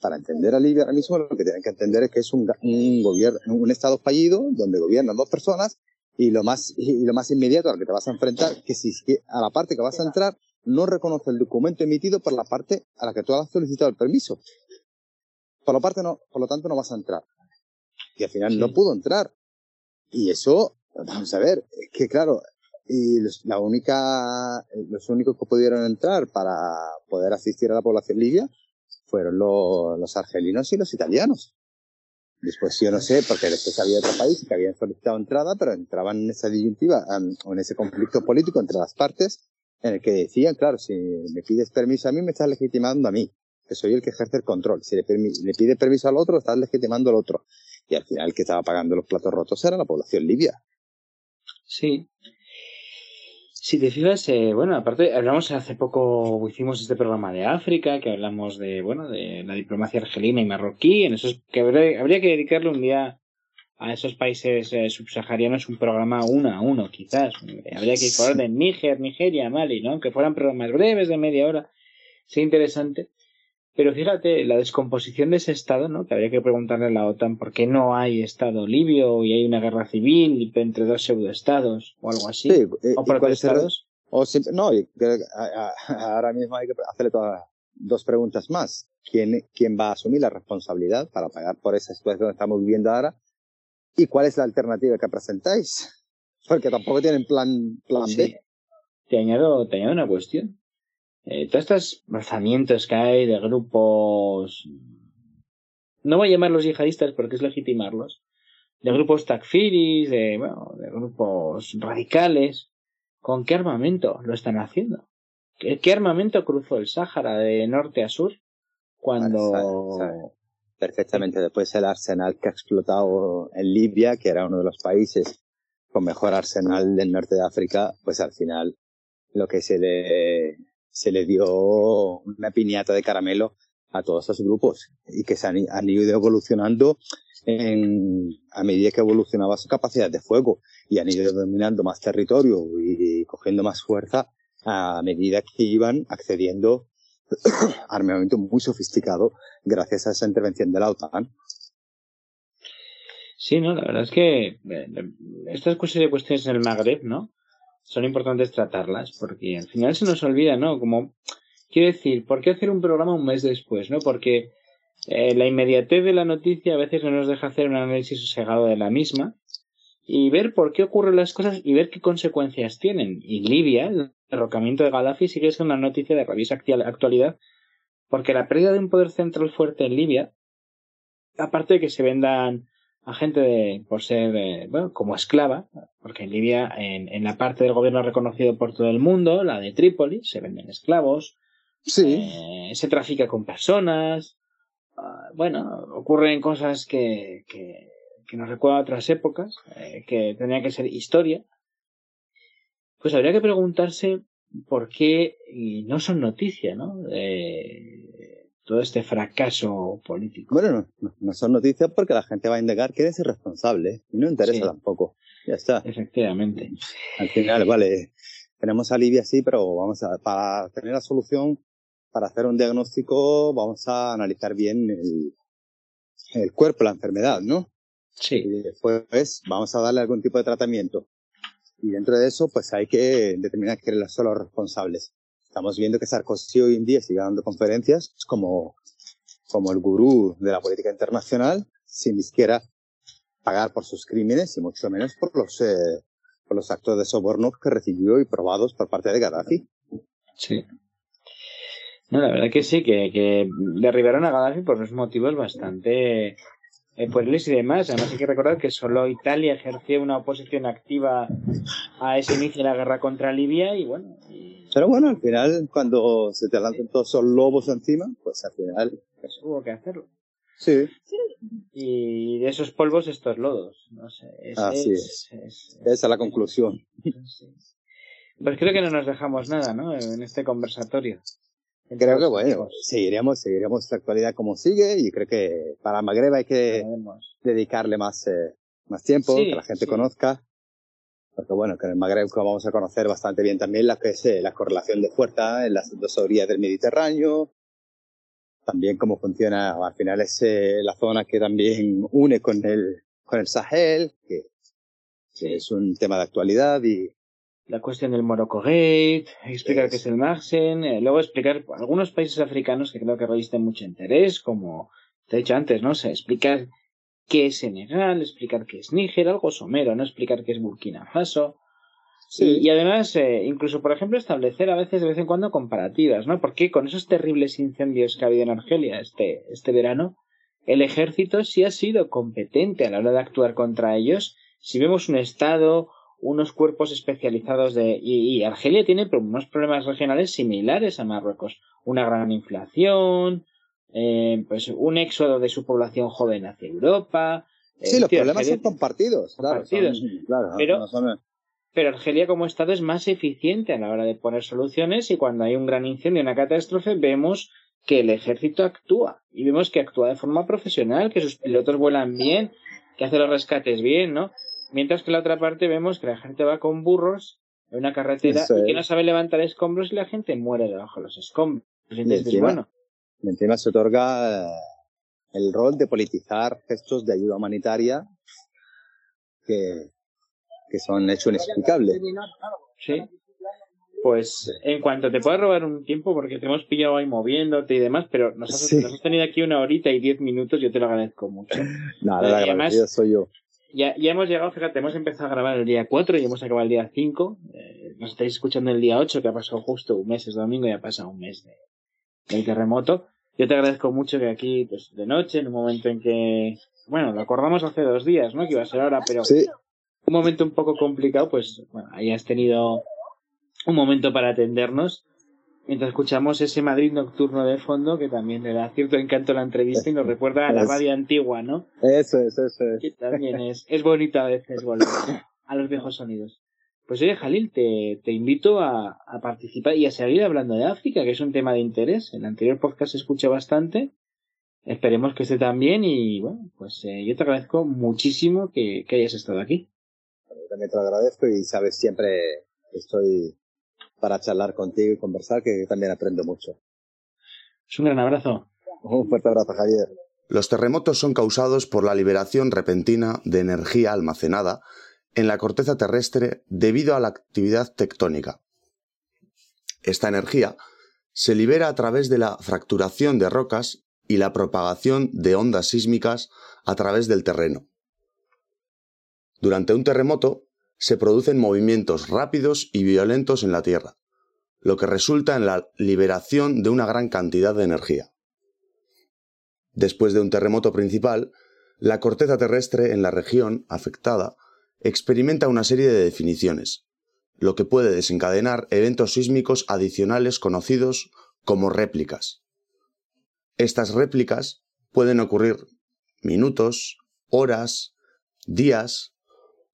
Para entender a Libia ahora mismo lo que tienen que entender es que es un, un gobierno, un estado fallido donde gobiernan dos personas y lo más, y lo más inmediato al que te vas a enfrentar, que si que a la parte que vas a entrar no reconoce el documento emitido por la parte a la que tú has solicitado el permiso. Por lo parte no, por lo tanto no vas a entrar. Y al final no pudo entrar. Y eso Vamos a ver, es que claro, y los, la única, los únicos que pudieron entrar para poder asistir a la población libia fueron los, argelinos y los italianos. Después yo no sé, porque después había otro país que habían solicitado entrada, pero entraban en esa disyuntiva o en ese conflicto político entre las partes, en el que decían, claro, si me pides permiso a mí, me estás legitimando a mí, que soy el que ejerce el control. Si le, le pide permiso al otro, estás legitimando al otro. Y al final el que estaba pagando los platos rotos era la población libia. Sí. Si te fijas, eh, bueno, aparte, hablamos hace poco, hicimos este programa de África, que hablamos de, bueno, de la diplomacia argelina y marroquí, en eso es que habría, que dedicarle un día a esos países eh, subsaharianos un programa uno a uno, quizás. Habría que por orden Níger, Nigeria, Mali, ¿no? Que fueran programas breves de media hora. Sería interesante. Pero fíjate, la descomposición de ese Estado, ¿no? Que habría que preguntarle a la OTAN por qué no hay Estado libio y hay una guerra civil entre dos pseudoestados o algo así. Sí, o protestados. O no, ahora mismo hay que hacerle todas dos preguntas más. ¿Quién, ¿Quién va a asumir la responsabilidad para pagar por esa situación que estamos viviendo ahora? ¿Y cuál es la alternativa que presentáis? Porque tampoco tienen plan, plan B. Te añado, te añado una cuestión. Eh, todos estos rozamientos que hay de grupos, no voy a llamarlos yihadistas porque es legitimarlos, de grupos takfiris, de, bueno, de grupos radicales, ¿con qué armamento lo están haciendo? ¿Qué, armamento cruzó el Sáhara de norte a sur? Cuando... perfectamente después el arsenal que ha explotado en Libia, que era uno de los países con mejor arsenal del norte de África, pues al final lo que se le, se le dio una piñata de caramelo a todos esos grupos y que se han, han ido evolucionando en, a medida que evolucionaba su capacidad de fuego y han ido dominando más territorio y cogiendo más fuerza a medida que iban accediendo a armamento muy sofisticado gracias a esa intervención de la OTAN. Sí, no, la verdad es que eh, estas cuestiones en el Magreb, ¿no? Son importantes tratarlas porque al final se nos olvida, ¿no? Como, quiero decir, ¿por qué hacer un programa un mes después, ¿no? Porque eh, la inmediatez de la noticia a veces no nos deja hacer un análisis sosegado de la misma y ver por qué ocurren las cosas y ver qué consecuencias tienen. Y Libia, el derrocamiento de Gaddafi, sigue siendo una noticia de rabiosa actualidad, porque la pérdida de un poder central fuerte en Libia, aparte de que se vendan a gente de, por ser, eh, bueno, como esclava, porque en Libia, en, en, la parte del gobierno reconocido por todo el mundo, la de Trípoli, se venden esclavos, sí. Eh, se trafica con personas, uh, bueno, ocurren cosas que, que que nos recuerda a otras épocas, eh, que tendría que ser historia, pues habría que preguntarse por qué y no son noticia, ¿no? Todo este fracaso político. Bueno, no, no, son noticias porque la gente va a indagar quién es el responsable y no interesa tampoco. Ya está. Efectivamente. Al final, vale, tenemos a Libia sí, pero vamos a, para tener la solución, para hacer un diagnóstico, vamos a analizar bien el, el cuerpo, la enfermedad, ¿no? Sí. Y después vamos a darle algún tipo de tratamiento. Y dentro de eso, pues hay que determinar quiénes son los responsables. Estamos viendo que Sarkozy hoy en día sigue dando conferencias como, como el gurú de la política internacional, sin ni siquiera pagar por sus crímenes y mucho menos por los, eh, por los actos de soborno que recibió y probados por parte de Gaddafi. Sí. No, la verdad que sí, que, que derribaron a Gaddafi por unos motivos bastante eh, por y demás. Además hay que recordar que solo Italia ejerció una oposición activa a ese inicio de la guerra contra Libia y bueno. Pero bueno, al final, cuando se te lanzan todos esos lobos encima, pues al final... Pues hubo que hacerlo. Sí. Y de esos polvos estos lodos. No sé. Así es. Esa es la conclusión. Pues creo que no nos dejamos nada, ¿no? En este conversatorio. Creo que bueno, seguiremos, seguiremos la actualidad como sigue y creo que para Magreb hay que dedicarle más, eh, más tiempo, que la gente conozca. Porque bueno, que en el Magreb vamos a conocer bastante bien también la que es eh, la correlación de fuerza en las dos orillas del Mediterráneo. También cómo funciona, al final es eh, la zona que también une con el, con el Sahel, que, que es un tema de actualidad y la cuestión del Morocco Gate, explicar qué es el Maxen, eh, luego explicar algunos países africanos que creo que revisten mucho interés, como te he dicho antes, ¿no? O sea, explicar qué es Senegal, explicar qué es Níger, algo somero, ¿no? Explicar qué es Burkina Faso. Sí. Y, además, eh, incluso, por ejemplo, establecer a veces de vez en cuando comparativas, ¿no? Porque con esos terribles incendios que ha habido en Argelia este, este verano, el ejército sí ha sido competente a la hora de actuar contra ellos. Si vemos un Estado unos cuerpos especializados de y, Argelia tiene unos problemas regionales similares a Marruecos una gran inflación eh, pues un éxodo de su población joven hacia Europa sí los problemas son compartidos claro, pero pero Argelia como estado es más eficiente a la hora de poner soluciones y cuando hay un gran incendio una catástrofe vemos que el ejército actúa y vemos que actúa de forma profesional que sus pilotos vuelan bien que hace los rescates bien, ¿no? Mientras que en la otra parte vemos que la gente va con burros en una carretera y que no sabe levantar escombros y la gente muere debajo de los escombros. Encima, bueno. Encima se otorga eh, el rol de politizar gestos de ayuda humanitaria que, que son hechos inexplicables. Sí. Pues en cuanto te puedas robar un tiempo, porque te hemos pillado ahí moviéndote y demás, pero nos has, tenido aquí una horita y diez minutos, yo te lo agradezco mucho. Nada, agradecido soy yo. Ya, ya hemos llegado, fíjate, hemos empezado a grabar el día 4 y hemos acabado el día 5. Eh, nos estáis escuchando el día 8, que ha pasado justo un mes, es domingo y ha pasado un mes de, del terremoto. Yo te agradezco mucho que aquí, pues de noche, en un momento en que, bueno, lo acordamos hace dos días, ¿no? Que iba a ser ahora, pero un momento un poco complicado, pues, bueno, ahí has tenido un momento para atendernos mientras escuchamos ese Madrid nocturno de fondo que también le da cierto encanto a la entrevista y nos recuerda a la radio antigua, ¿no? Eso es, eso es. también es, es bonito a veces volver a los viejos sonidos. Pues oye, Jalil, te, te invito a, a, participar y a seguir hablando de África, que es un tema de interés. En el anterior podcast se escucha bastante. Esperemos que esté también y bueno, pues eh, yo te agradezco muchísimo que, que hayas estado aquí. Yo también te lo agradezco y sabes siempre que estoy para charlar contigo y conversar, que también aprendo mucho. Es un gran abrazo. Un fuerte abrazo, Javier. Los terremotos son causados por la liberación repentina de energía almacenada en la corteza terrestre debido a la actividad tectónica. Esta energía se libera a través de la fracturación de rocas y la propagación de ondas sísmicas a través del terreno. Durante un terremoto, se producen movimientos rápidos y violentos en la Tierra, lo que resulta en la liberación de una gran cantidad de energía. Después de un terremoto principal, la corteza terrestre en la región afectada experimenta una serie de definiciones, lo que puede desencadenar eventos sísmicos adicionales conocidos como réplicas. Estas réplicas pueden ocurrir minutos, horas, días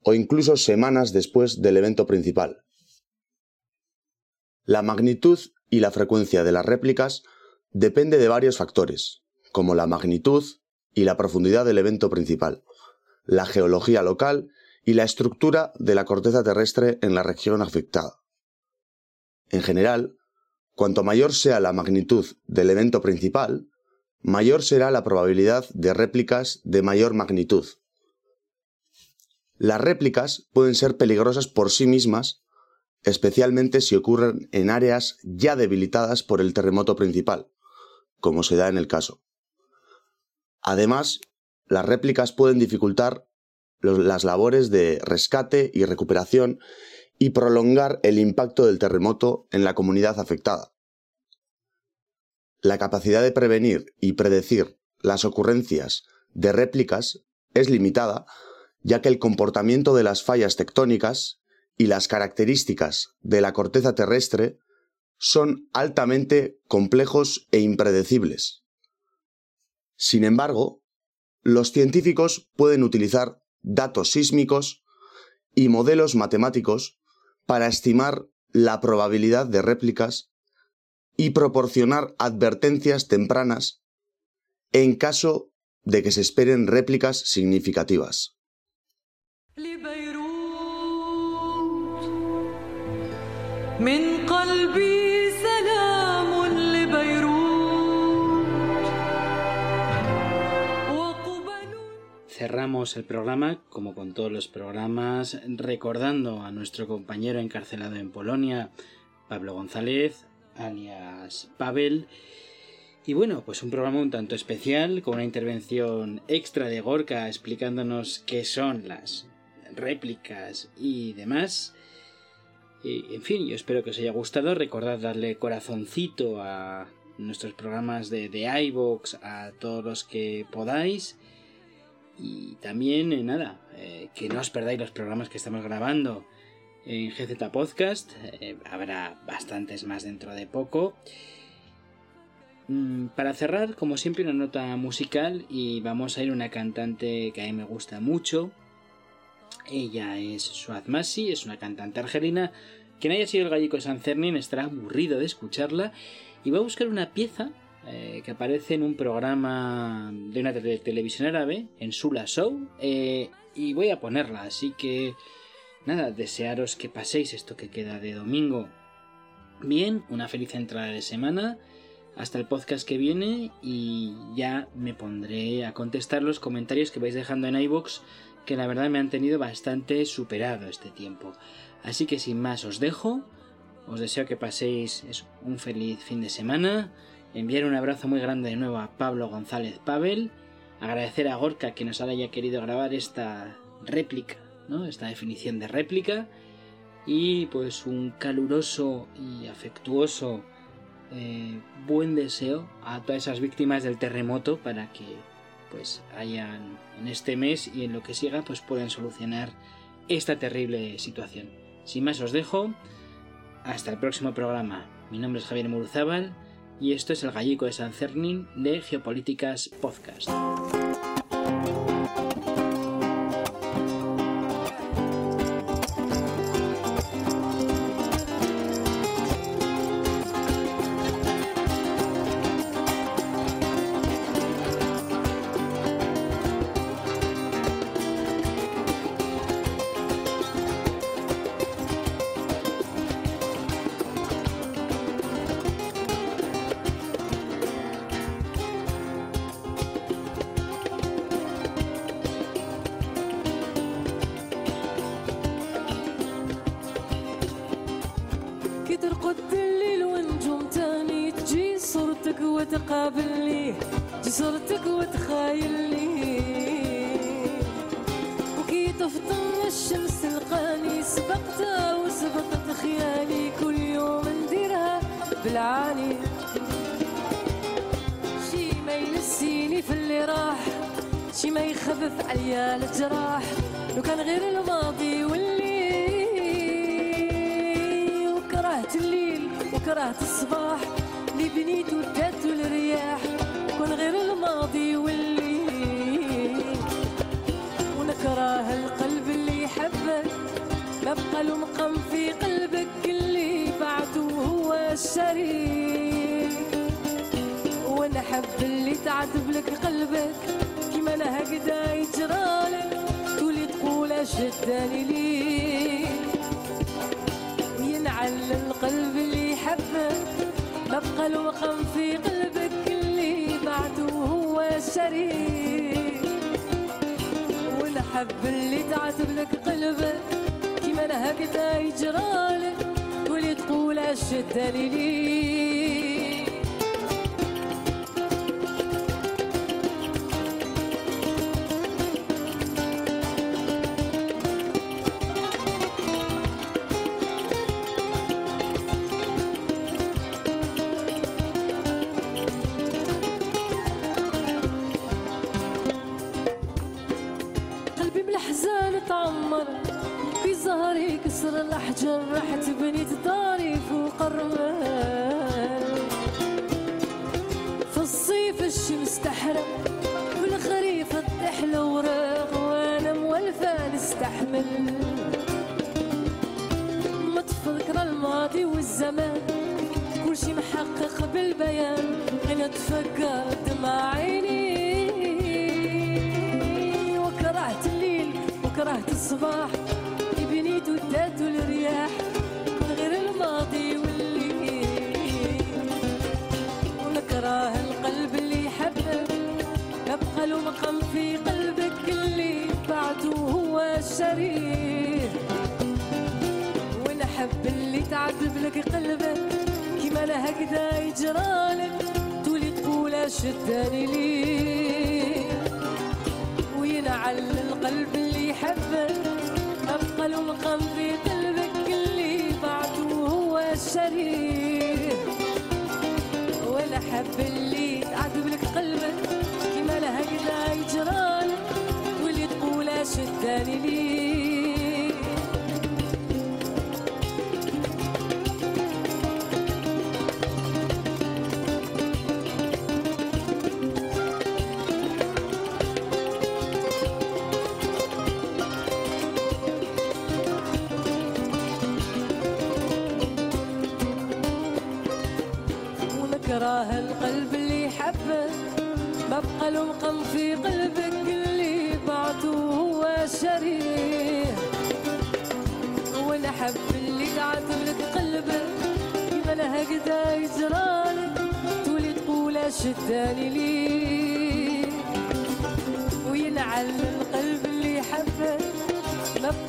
o incluso semanas después del evento principal. La magnitud y la frecuencia de las réplicas depende de varios factores, como la magnitud y la profundidad del evento principal, la geología local y la estructura de la corteza terrestre en la región afectada. En general, cuanto mayor sea la magnitud del evento principal, mayor será la probabilidad de réplicas de mayor magnitud, las réplicas pueden ser peligrosas por sí mismas, especialmente si ocurren en áreas ya debilitadas por el terremoto principal, como se da en el caso. Además, las réplicas pueden dificultar las labores de rescate y recuperación y prolongar el impacto del terremoto en la comunidad afectada. La capacidad de prevenir y predecir las ocurrencias de réplicas es limitada ya que el comportamiento de las fallas tectónicas y las características de la corteza terrestre son altamente complejos e impredecibles. Sin embargo, los científicos pueden utilizar datos sísmicos y modelos matemáticos para estimar la probabilidad de réplicas y proporcionar advertencias tempranas en caso de que se esperen réplicas significativas. Cerramos el programa, como con todos los programas, recordando a nuestro compañero encarcelado en Polonia, Pablo González, alias Pavel. Y bueno, pues un programa un tanto especial, con una intervención extra de Gorka explicándonos qué son las réplicas y demás. En fin, yo espero que os haya gustado. Recordad darle corazoncito a nuestros programas de, de iVoox, a todos los que podáis. Y también, eh, nada, eh, que no os perdáis los programas que estamos grabando en GZ Podcast. Eh, habrá bastantes más dentro de poco. Mm, para cerrar, como siempre, una nota musical y vamos a ir una cantante que a mí me gusta mucho, ella es Suad Masi, es una cantante argelina. Quien haya sido el gallego de San Cernin estará aburrido de escucharla y va a buscar una pieza eh, que aparece en un programa de una televisión árabe, en Sula Show, eh, y voy a ponerla, así que nada, desearos que paséis esto que queda de domingo bien, una feliz entrada de semana, hasta el podcast que viene y ya me pondré a contestar los comentarios que vais dejando en iVoox que la verdad me han tenido bastante superado este tiempo. Así que sin más os dejo, os deseo que paséis un feliz fin de semana, enviar un abrazo muy grande de nuevo a Pablo González Pavel, agradecer a Gorka que nos haya querido grabar esta réplica, ¿no? esta definición de réplica, y pues un caluroso y afectuoso eh, buen deseo a todas esas víctimas del terremoto para que pues hayan en este mes y en lo que siga pues puedan solucionar esta terrible situación. Sin más os dejo, hasta el próximo programa. Mi nombre es Javier Muruzábal y esto es el Gallico de San Cernín de Geopolíticas Podcast. الشمس تحرق في الخريف تطيح الأوراق وأنا مولفة نستحمل. متفكر الماضي والزمان كل شي محقق بالبيان. أنا تفكر دمع عيني وكرهت الليل وكرهت الصباح. له مقام في قلبك اللي بعده هو الشرير ونحب اللي تعذب لك قلبك كيما أنا هكذا يجرالك تولي تقول شداني ليه وينعل القلب اللي يحبك أبقى المقام في قلبك اللي بعده هو الشرير ولا حب اللي تعذب لك قلبك لا يجرانك واللي تقولها شداني ليك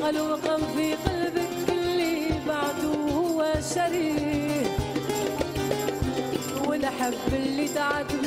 قالوا رقم في قلبك اللي بعده هو شريك. والحب اللي تعبت